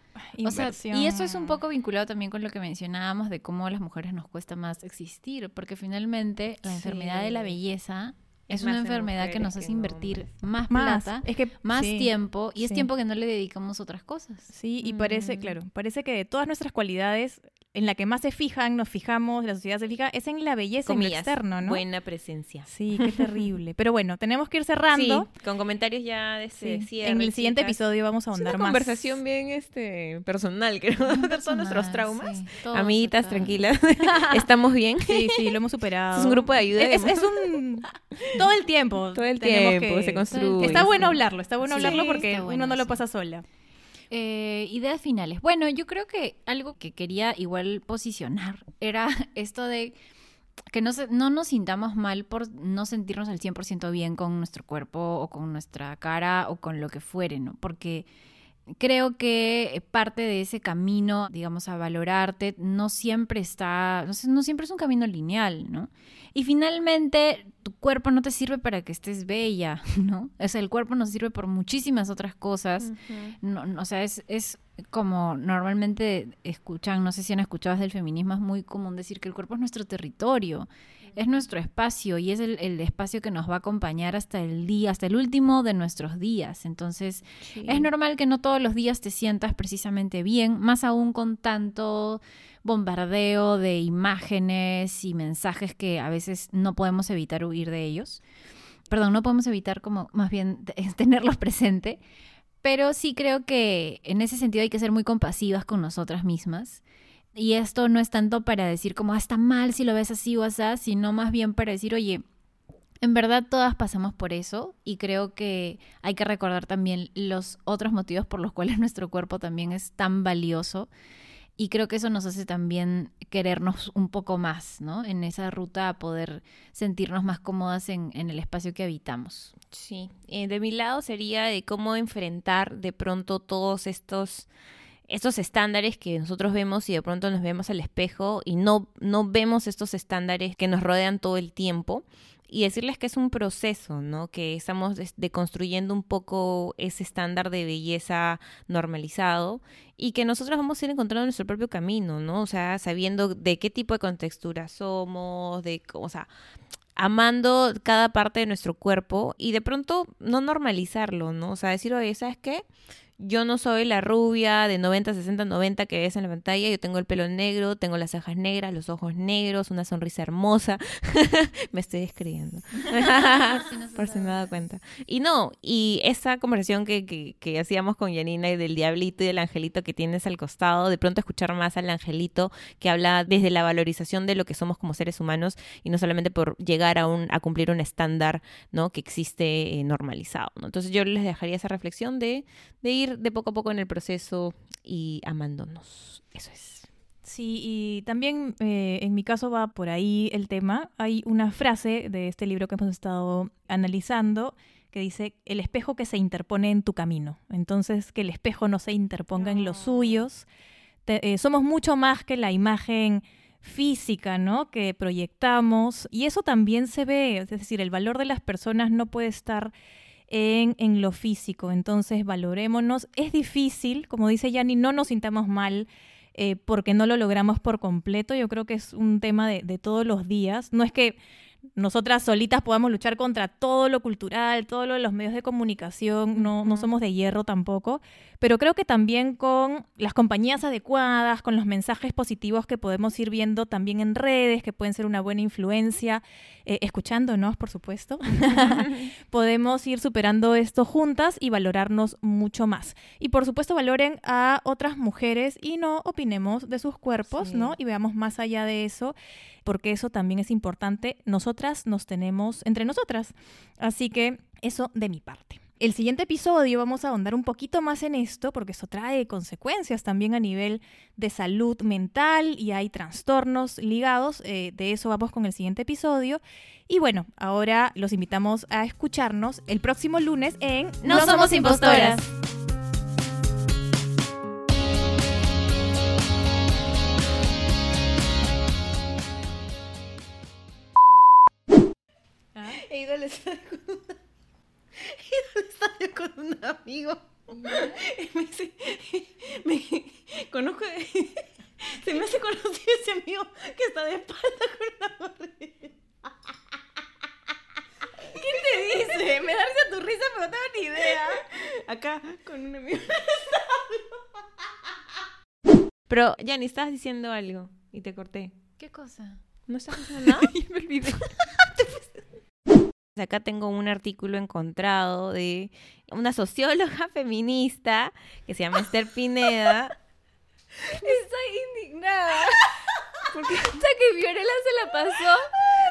Speaker 1: O sea,
Speaker 3: inversión.
Speaker 1: y eso es un poco vinculado también con lo que mencionábamos de cómo a las mujeres nos cuesta más existir, porque finalmente la
Speaker 3: Sí.
Speaker 1: enfermedad de la belleza es, una enfermedad que nos hace invertir más,
Speaker 3: más.
Speaker 1: plata,
Speaker 3: Es que
Speaker 1: más
Speaker 3: sí,
Speaker 1: tiempo, y es tiempo que no le dedicamos a otras cosas.
Speaker 3: Sí, y parece,
Speaker 1: Mm.
Speaker 3: claro, parece que de todas nuestras cualidades, en la que más se fijan, nos fijamos, la sociedad se fija, es en la belleza, en lo
Speaker 2: Comillas,
Speaker 3: externo, ¿no?
Speaker 2: buena presencia.
Speaker 3: Sí, qué terrible. [laughs] Pero bueno, tenemos que ir cerrando.
Speaker 2: Sí, con comentarios ya de este
Speaker 3: Sí.
Speaker 2: cierre,
Speaker 3: En el siguiente
Speaker 2: chicas.
Speaker 3: episodio vamos a
Speaker 2: Es
Speaker 3: ahondar
Speaker 2: una
Speaker 3: más.
Speaker 2: conversación bien este personal, creo, de todos [laughs] nuestros
Speaker 1: Más,
Speaker 2: traumas.
Speaker 1: sí,
Speaker 2: Amiguitas, tranquilas. [laughs] Estamos bien.
Speaker 3: Sí, sí, lo hemos superado.
Speaker 2: Es un grupo de ayuda.
Speaker 3: Es, es un... Todo el tiempo.
Speaker 2: Todo el tiempo
Speaker 3: que-
Speaker 2: se construye.
Speaker 3: Está bueno
Speaker 2: sí.
Speaker 3: hablarlo, está bueno
Speaker 1: Sí,
Speaker 3: hablarlo porque
Speaker 1: bueno,
Speaker 3: uno no lo pasa sola.
Speaker 1: Eh, ideas finales. Bueno, yo creo que algo que quería igual posicionar [laughs] era esto de que no, se- no nos sintamos mal por no sentirnos al 100% bien con nuestro cuerpo o con nuestra cara o con lo que fuere, ¿no? Porque creo que parte de ese camino, digamos, a valorarte, no siempre está, no, no siempre es un camino lineal, ¿no? Y finalmente, tu cuerpo no te sirve para que estés bella, [laughs] ¿no? O sea, el cuerpo nos sirve por muchísimas otras cosas. No, no, o sea, es, es como normalmente escuchan, no sé si han escuchado desde el feminismo, es muy común decir que el cuerpo es nuestro territorio, es nuestro espacio y es el, el espacio que nos va a acompañar hasta el día, hasta el último de nuestros días. Entonces, es normal que no todos los días te sientas precisamente bien, más aún con tanto bombardeo de imágenes y mensajes que a veces no podemos evitar huir de ellos. Perdón, no podemos evitar como más bien te- [laughs] tenerlos presente. Pero sí creo que en ese sentido hay que ser muy compasivas con nosotras mismas. Y esto no es tanto para decir como, ah, está mal si lo ves así o así, sino más bien para decir, oye, en verdad todas pasamos por eso y creo que hay que recordar también los otros motivos por los cuales [laughs] nuestro cuerpo también es tan valioso y creo que eso nos hace también querernos un poco más, ¿no? En esa ruta a poder sentirnos más cómodas en, en el espacio que habitamos.
Speaker 2: Sí, eh, de mi lado sería de cómo enfrentar de pronto todos estos estos estándares que nosotros vemos y de pronto nos vemos al espejo y no, no vemos estos estándares que nos rodean todo el tiempo y decirles que es un proceso, ¿no? Que estamos deconstruyendo un poco ese estándar de belleza normalizado y que nosotros vamos a ir encontrando nuestro propio camino, ¿no? O sea, sabiendo de qué tipo de contextura somos, de, o sea, amando cada parte de nuestro cuerpo y de pronto no normalizarlo, ¿no? O sea, decir, oye, ¿sabes qué? Yo no soy la rubia de 90, 60, 90 que ves en la pantalla. Yo tengo el pelo negro, tengo las cejas negras, los ojos negros, una sonrisa hermosa. [laughs] Me estoy describiendo. [laughs] Por si no me he dado cuenta. Y no, y esa conversación que, que, que hacíamos con Janina y del diablito y del angelito que tienes al costado, de pronto escuchar más al angelito que habla desde la valorización de lo que somos como seres humanos y no solamente por llegar a, un, a cumplir un estándar ¿no? que existe eh, normalizado. ¿no? Entonces yo les dejaría esa reflexión de, de ir de poco a poco en el proceso y amándonos. Eso es.
Speaker 3: Sí, y también eh, en mi caso va por ahí el tema. Hay una frase de este libro que hemos estado analizando que dice, el espejo que se interpone en tu camino. Entonces, que el espejo no se interponga en los suyos. Te- eh, somos mucho más que la imagen física, ¿no? Que proyectamos. Y eso también se ve, es decir, el valor de las personas no puede estar en, lo físico. Entonces, valorémonos. Es difícil, como dice Yanni, no nos sintamos mal eh, porque no lo logramos por completo. Yo creo que es un tema de, de todos los días. No es que nosotras solitas podamos luchar contra todo lo cultural, todo lo de los medios de comunicación, no, no somos de hierro tampoco, pero creo que también con las compañías adecuadas, con los mensajes positivos que podemos ir viendo también en redes, que pueden ser una buena influencia, eh, escuchándonos, por supuesto, [laughs] [laughs] podemos ir superando esto juntas y valorarnos mucho más. Y por supuesto valoren a otras mujeres y no opinemos de sus cuerpos,
Speaker 2: Sí.
Speaker 3: ¿no? Y veamos más allá de eso, porque eso también es importante. Nos tenemos entre nosotras. Así que eso de mi parte. El siguiente episodio vamos a ahondar un poquito más en esto porque eso trae consecuencias también a nivel de salud mental y hay trastornos ligados. eh, de eso vamos con el siguiente episodio. Y bueno, ahora los invitamos a escucharnos el próximo lunes en
Speaker 1: No somos impostoras.
Speaker 2: He con un amigo. Y [laughs] me dice, [laughs] me conozco, [laughs] se me hace conocido ese amigo que está de espalda con una gorrita.
Speaker 3: ¿Qué te dice? Me da risa tu risa, pero no tengo ni idea.
Speaker 2: Acá con un amigo. Pero, Yanni, estabas diciendo algo y te corté.
Speaker 1: ¿Qué cosa?
Speaker 2: ¿No estás diciendo nada?
Speaker 3: me olvidé.
Speaker 2: Acá tengo un artículo encontrado de una socióloga [laughs] feminista que se llama Esther Pineda. [laughs]
Speaker 1: Estoy indignada. [laughs] Porque hasta que Fiorella se la pasó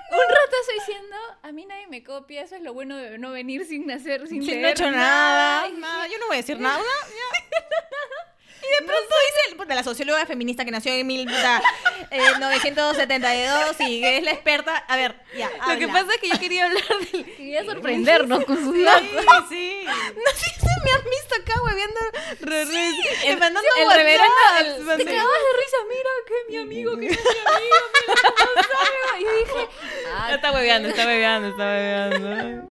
Speaker 1: un rato estoy diciendo, a mí nadie me copia, eso es lo bueno de no venir sin nacer, sin
Speaker 2: Sí, no he hecho nada. Yo no voy a decir nada.
Speaker 3: De pronto dice puta, la socióloga feminista que nació en mil, puta, eh, 972 y que es la experta. A ver, ya.
Speaker 2: Lo que pasa es que yo quería hablar del... [laughs]
Speaker 1: Quería sorprendernos con sus
Speaker 3: Sí,
Speaker 1: datos.
Speaker 3: sí.
Speaker 2: No sé si me has visto acá hueviendo... re- re- eh, mandando
Speaker 1: el reverendo, el- te
Speaker 2: Mandé-
Speaker 1: cagabas de risa, mira que mi amigo, que es mi amigo, mira cómo sabe. Y yo dije, [laughs] ah,
Speaker 2: Está hueveando, está hueveando, está hueveando.